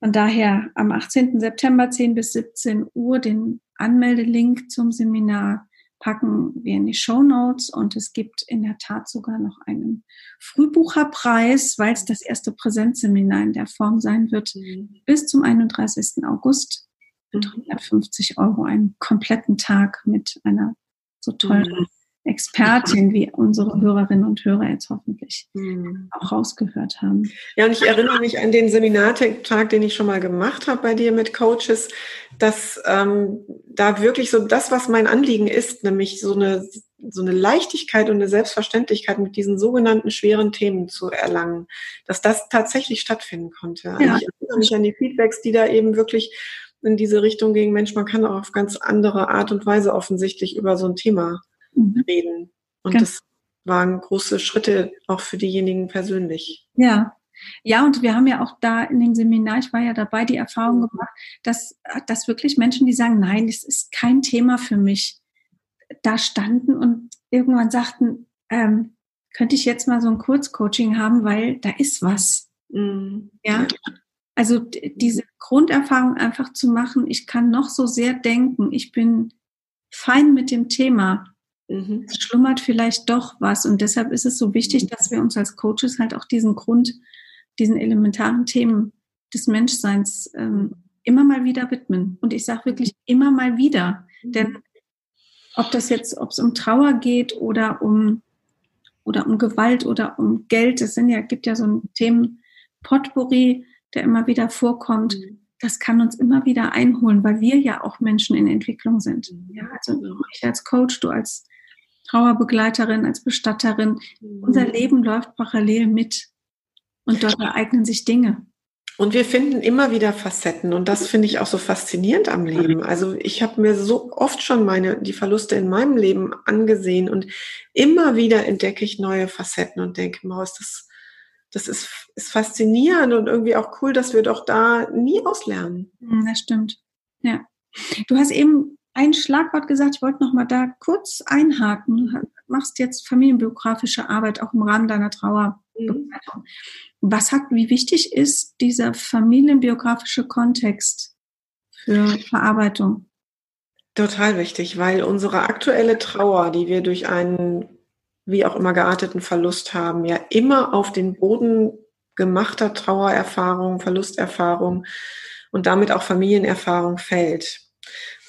Von daher am 18. September 10 bis 17 Uhr den Anmeldelink zum Seminar packen wir in die Show Notes und es gibt in der Tat sogar noch einen Frühbucherpreis, weil es das erste Präsenzseminar in der Form sein wird, mhm. bis zum 31. August mit 150 mhm. Euro einen kompletten Tag mit einer so tollen mhm. Expertin, wie unsere Hörerinnen und Hörer jetzt hoffentlich mhm. auch rausgehört haben. Ja, und ich erinnere mich an den Seminartag, den ich schon mal gemacht habe bei dir mit Coaches, dass ähm, da wirklich so das, was mein Anliegen ist, nämlich so eine, so eine Leichtigkeit und eine Selbstverständlichkeit mit diesen sogenannten schweren Themen zu erlangen, dass das tatsächlich stattfinden konnte. Ja. Ich erinnere mich an die Feedbacks, die da eben wirklich in diese Richtung gingen, Mensch, man kann auch auf ganz andere Art und Weise offensichtlich über so ein Thema mhm. reden. Und Ganz das waren große Schritte auch für diejenigen persönlich. Ja. Ja, und wir haben ja auch da in dem Seminar, ich war ja dabei, die Erfahrung mhm. gemacht, dass, dass wirklich Menschen, die sagen, nein, das ist kein Thema für mich, da standen und irgendwann sagten, ähm, könnte ich jetzt mal so ein Kurzcoaching haben, weil da ist was. Mhm. Ja. Also diese Grunderfahrung einfach zu machen, ich kann noch so sehr denken, ich bin fein mit dem Thema. Mhm. Es schlummert vielleicht doch was. Und deshalb ist es so wichtig, mhm. dass wir uns als Coaches halt auch diesen Grund, diesen elementaren Themen des Menschseins ähm, immer mal wieder widmen. Und ich sage wirklich immer mal wieder. Mhm. Denn ob das jetzt, ob es um Trauer geht oder um oder um Gewalt oder um Geld, es sind ja, gibt ja so ein Themen Potpourri, der immer wieder vorkommt. Mhm. Das kann uns immer wieder einholen, weil wir ja auch Menschen in Entwicklung sind. Mhm. Ja, also ich als Coach, du als Trauerbegleiterin, als Bestatterin. Mhm. Unser Leben läuft parallel mit und dort ereignen sich Dinge. Und wir finden immer wieder Facetten und das finde ich auch so faszinierend am Leben. Also ich habe mir so oft schon meine die Verluste in meinem Leben angesehen und immer wieder entdecke ich neue Facetten und denke, Maus, das das ist, ist faszinierend und irgendwie auch cool, dass wir doch da nie auslernen. Hm, das stimmt. Ja. Du hast eben ein Schlagwort gesagt, ich wollte noch mal da kurz einhaken. Du machst jetzt familienbiografische Arbeit auch im Rahmen deiner Trauerbegleitung. Mhm. Was hat, wie wichtig ist dieser familienbiografische Kontext für Verarbeitung? Total wichtig, weil unsere aktuelle Trauer, die wir durch einen wie auch immer gearteten Verlust haben, ja immer auf den Boden gemachter Trauererfahrung, Verlusterfahrung und damit auch Familienerfahrung fällt.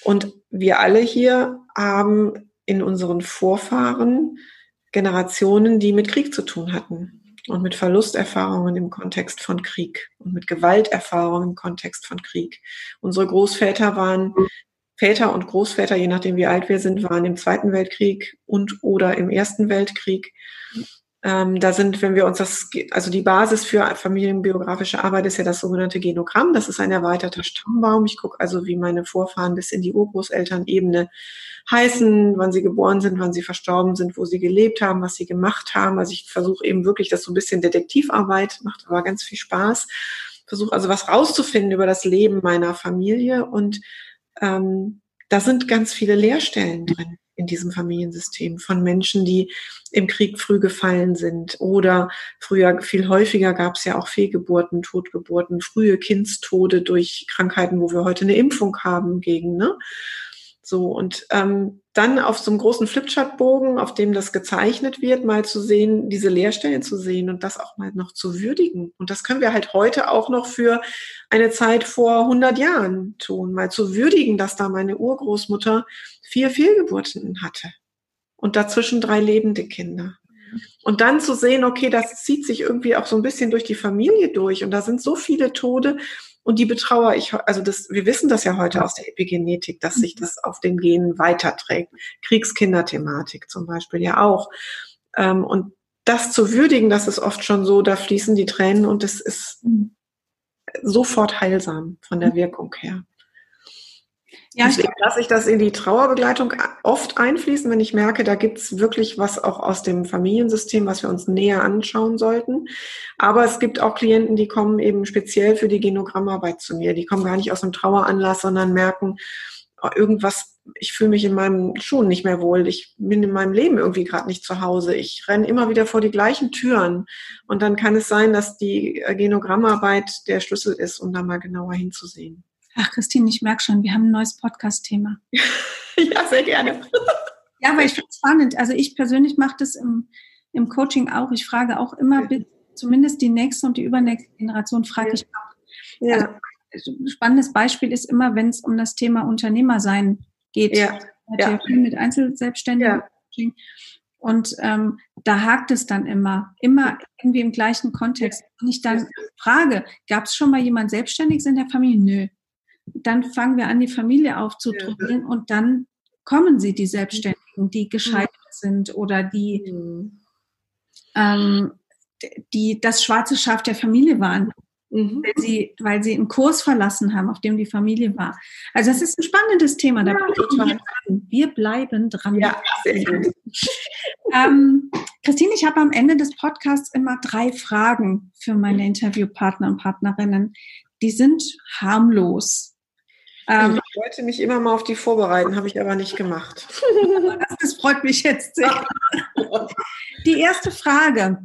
Und wir alle hier haben in unseren Vorfahren Generationen, die mit Krieg zu tun hatten. und mit Verlusterfahrungen im Kontext von Krieg und mit Gewalterfahrungen im Kontext von Krieg. Unsere Großväter waren Väter und Großväter, je nachdem wie alt wir sind, waren im Zweiten Weltkrieg und oder im Ersten Weltkrieg. Ähm, da sind, wenn wir uns das, also die Basis für familienbiografische Arbeit ist ja das sogenannte Genogramm. Das ist ein erweiterter Stammbaum. Ich gucke also, wie meine Vorfahren bis in die Urgroßelternebene heißen, wann sie geboren sind, wann sie verstorben sind, wo sie gelebt haben, was sie gemacht haben. Also ich versuche eben wirklich, das so ein bisschen Detektivarbeit, macht aber ganz viel Spaß. Versuche also was rauszufinden über das Leben meiner Familie und ähm, da sind ganz viele Leerstellen drin in diesem Familiensystem von Menschen, die im Krieg früh gefallen sind oder früher viel häufiger gab es ja auch Fehlgeburten, Totgeburten, frühe Kindstode durch Krankheiten, wo wir heute eine Impfung haben gegen. Ne? So, und ähm, dann auf so einem großen Flipchartbogen, auf dem das gezeichnet wird, mal zu sehen, diese Leerstellen zu sehen und das auch mal noch zu würdigen. Und das können wir halt heute auch noch für eine Zeit vor 100 Jahren tun, mal zu würdigen, dass da meine Urgroßmutter vier Fehlgeburten hatte und dazwischen drei lebende Kinder. Und dann zu sehen, okay, das zieht sich irgendwie auch so ein bisschen durch die Familie durch und da sind so viele Tode und die betrauere ich, also das, wir wissen das ja heute aus der Epigenetik, dass sich das auf den Genen weiterträgt. Kriegskinderthematik zum Beispiel ja auch. Ähm, und das zu würdigen, das ist oft schon so, da fließen die Tränen und es ist sofort heilsam von der Wirkung her. Ja, Deswegen lasse ich das in die Trauerbegleitung oft einfließen, wenn ich merke, da gibt's wirklich was auch aus dem Familiensystem, was wir uns näher anschauen sollten. Aber es gibt auch Klienten, die kommen eben speziell für die Genogrammarbeit zu mir. Die kommen gar nicht aus einem Traueranlass, sondern merken, oh, irgendwas, ich fühle mich in meinem Schuhen nicht mehr wohl. Ich bin in meinem Leben irgendwie gerade nicht zu Hause. Ich renne immer wieder vor die gleichen Türen. Und dann kann es sein, dass die Genogrammarbeit der Schlüssel ist, um da mal genauer hinzusehen. Ach, Christine, ich merke schon, wir haben ein neues Podcast-Thema. ja, sehr gerne. ja, aber ich finde es spannend. Also ich persönlich mache das im, im Coaching auch. Ich frage auch immer, ja. zumindest die nächste und die übernächste Generation frage ja. ich auch. Ja. Also, ein spannendes Beispiel ist immer, wenn es um das Thema Unternehmersein geht. Ja. ja. Mit Einzelselbstständigen. Ja. Und ähm, da hakt es dann immer, immer irgendwie im gleichen Kontext. Wenn ich dann frage, gab es schon mal jemand Selbstständiges in der Familie? Nö dann fangen wir an, die Familie aufzudrücken ja. und dann kommen sie, die Selbstständigen, die gescheitert mhm. sind oder die, mhm. ähm, die das schwarze Schaf der Familie waren, mhm. weil, sie, weil sie einen Kurs verlassen haben, auf dem die Familie war. Also das ist ein spannendes Thema. Da ja, wir bleiben dran. Ja, ähm, Christine, ich habe am Ende des Podcasts immer drei Fragen für meine Interviewpartner und Partnerinnen. Die sind harmlos. Ähm, ich wollte mich immer mal auf die vorbereiten, habe ich aber nicht gemacht. das, das freut mich jetzt sehr. Die erste Frage.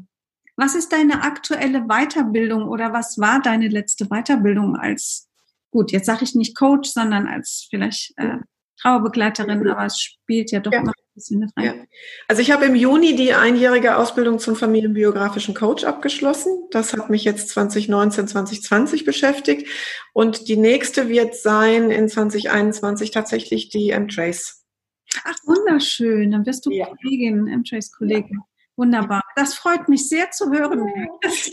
Was ist deine aktuelle Weiterbildung oder was war deine letzte Weiterbildung als, gut, jetzt sage ich nicht Coach, sondern als vielleicht äh, Trauerbegleiterin, aber es spielt ja doch ja. noch ein bisschen mit rein. Ja. Also ich habe im Juni die einjährige Ausbildung zum familienbiografischen Coach abgeschlossen. Das hat mich jetzt 2019, 2020 beschäftigt. Und die nächste wird sein in 2021 tatsächlich die M-Trace. Ach, wunderschön. Dann wirst du ja. Kollegin, M-Trace Kollegin. Ja. Wunderbar. Das freut mich sehr zu hören.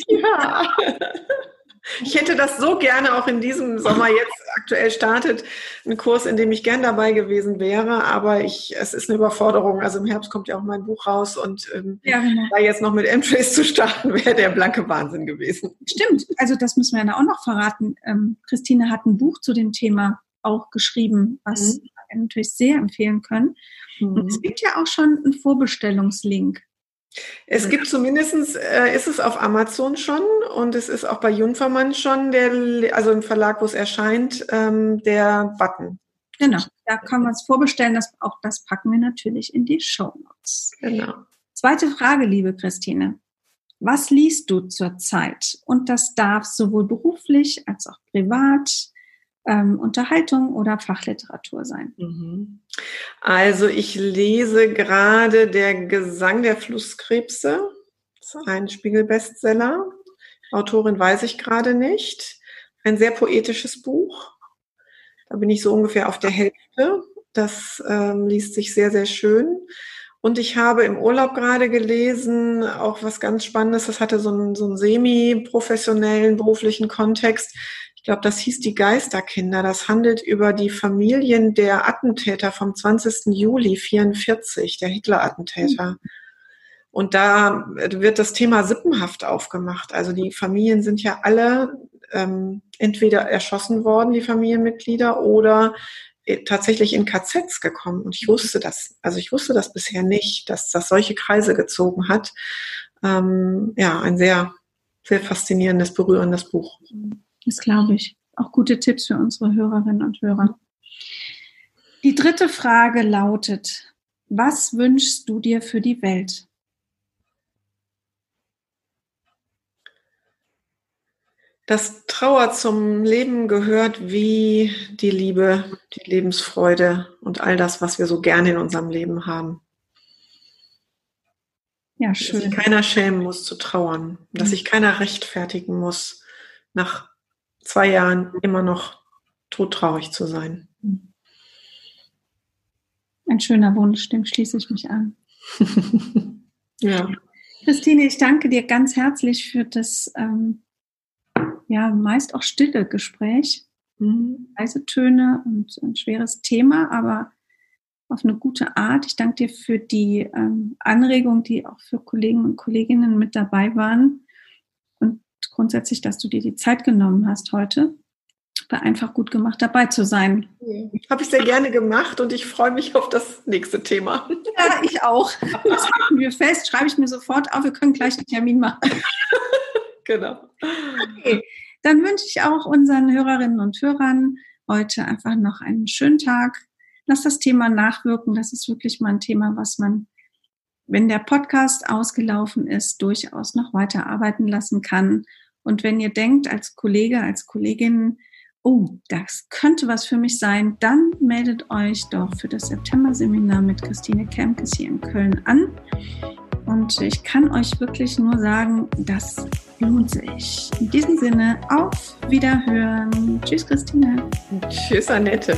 Ja. Ich hätte das so gerne auch in diesem Sommer jetzt aktuell startet, ein Kurs, in dem ich gern dabei gewesen wäre, aber ich, es ist eine Überforderung. Also im Herbst kommt ja auch mein Buch raus und ähm, ja, genau. da jetzt noch mit M-Trace zu starten, wäre der blanke Wahnsinn gewesen. Stimmt, also das müssen wir ja auch noch verraten. Ähm, Christine hat ein Buch zu dem Thema auch geschrieben, was mhm. wir natürlich sehr empfehlen können. Mhm. Und es gibt ja auch schon einen Vorbestellungslink. Es gibt zumindestens äh, ist es auf Amazon schon und es ist auch bei Junfermann schon, der, also im Verlag, wo es erscheint, ähm, der Button. Genau, da kann man es vorbestellen. Das, auch das packen wir natürlich in die Show Notes. Genau. Zweite Frage, liebe Christine. Was liest du zurzeit? Und das darf sowohl beruflich als auch privat ähm, Unterhaltung oder Fachliteratur sein. Mhm. Also ich lese gerade Der Gesang der Flusskrebse. Das ist ein Spiegel-Bestseller. Autorin weiß ich gerade nicht. Ein sehr poetisches Buch. Da bin ich so ungefähr auf der Hälfte. Das ähm, liest sich sehr, sehr schön. Und ich habe im Urlaub gerade gelesen, auch was ganz Spannendes, das hatte so einen, so einen semi-professionellen beruflichen Kontext. Ich glaube, das hieß die Geisterkinder. Das handelt über die Familien der Attentäter vom 20. Juli 44, der Hitler-Attentäter. Und da wird das Thema Sippenhaft aufgemacht. Also die Familien sind ja alle ähm, entweder erschossen worden, die Familienmitglieder, oder äh, tatsächlich in KZs gekommen. Und ich wusste das, also ich wusste das bisher nicht, dass das solche Kreise gezogen hat. Ähm, ja, ein sehr, sehr faszinierendes, berührendes Buch. Das glaube ich. Auch gute Tipps für unsere Hörerinnen und Hörer. Die dritte Frage lautet, was wünschst du dir für die Welt? dass Trauer zum Leben gehört wie die Liebe, die Lebensfreude und all das, was wir so gerne in unserem Leben haben. Ja, schön. Dass sich keiner schämen muss zu trauern, dass sich keiner rechtfertigen muss, nach zwei Jahren immer noch todtraurig zu sein. Ein schöner Wunsch, dem schließe ich mich an. ja. Christine, ich danke dir ganz herzlich für das ähm, ja meist auch stille Gespräch. Mhm. Leise Töne und ein schweres Thema, aber auf eine gute Art. Ich danke dir für die ähm, Anregung, die auch für Kollegen und Kolleginnen mit dabei waren. Und grundsätzlich, dass du dir die Zeit genommen hast heute. War einfach gut gemacht, dabei zu sein. Habe ich sehr gerne gemacht und ich freue mich auf das nächste Thema. Ja, ich auch. Das halten wir fest, schreibe ich mir sofort auf. Wir können gleich einen Termin machen. genau. Okay, dann wünsche ich auch unseren Hörerinnen und Hörern heute einfach noch einen schönen Tag. Lass das Thema nachwirken. Das ist wirklich mal ein Thema, was man, wenn der Podcast ausgelaufen ist, durchaus noch weiter arbeiten lassen kann. Und wenn ihr denkt, als Kollege, als Kollegin, oh, das könnte was für mich sein, dann meldet euch doch für das September-Seminar mit Christine Kemkes hier in Köln an. Und ich kann euch wirklich nur sagen, das lohnt sich. In diesem Sinne, auf Wiederhören. Tschüss, Christine. Tschüss, Annette.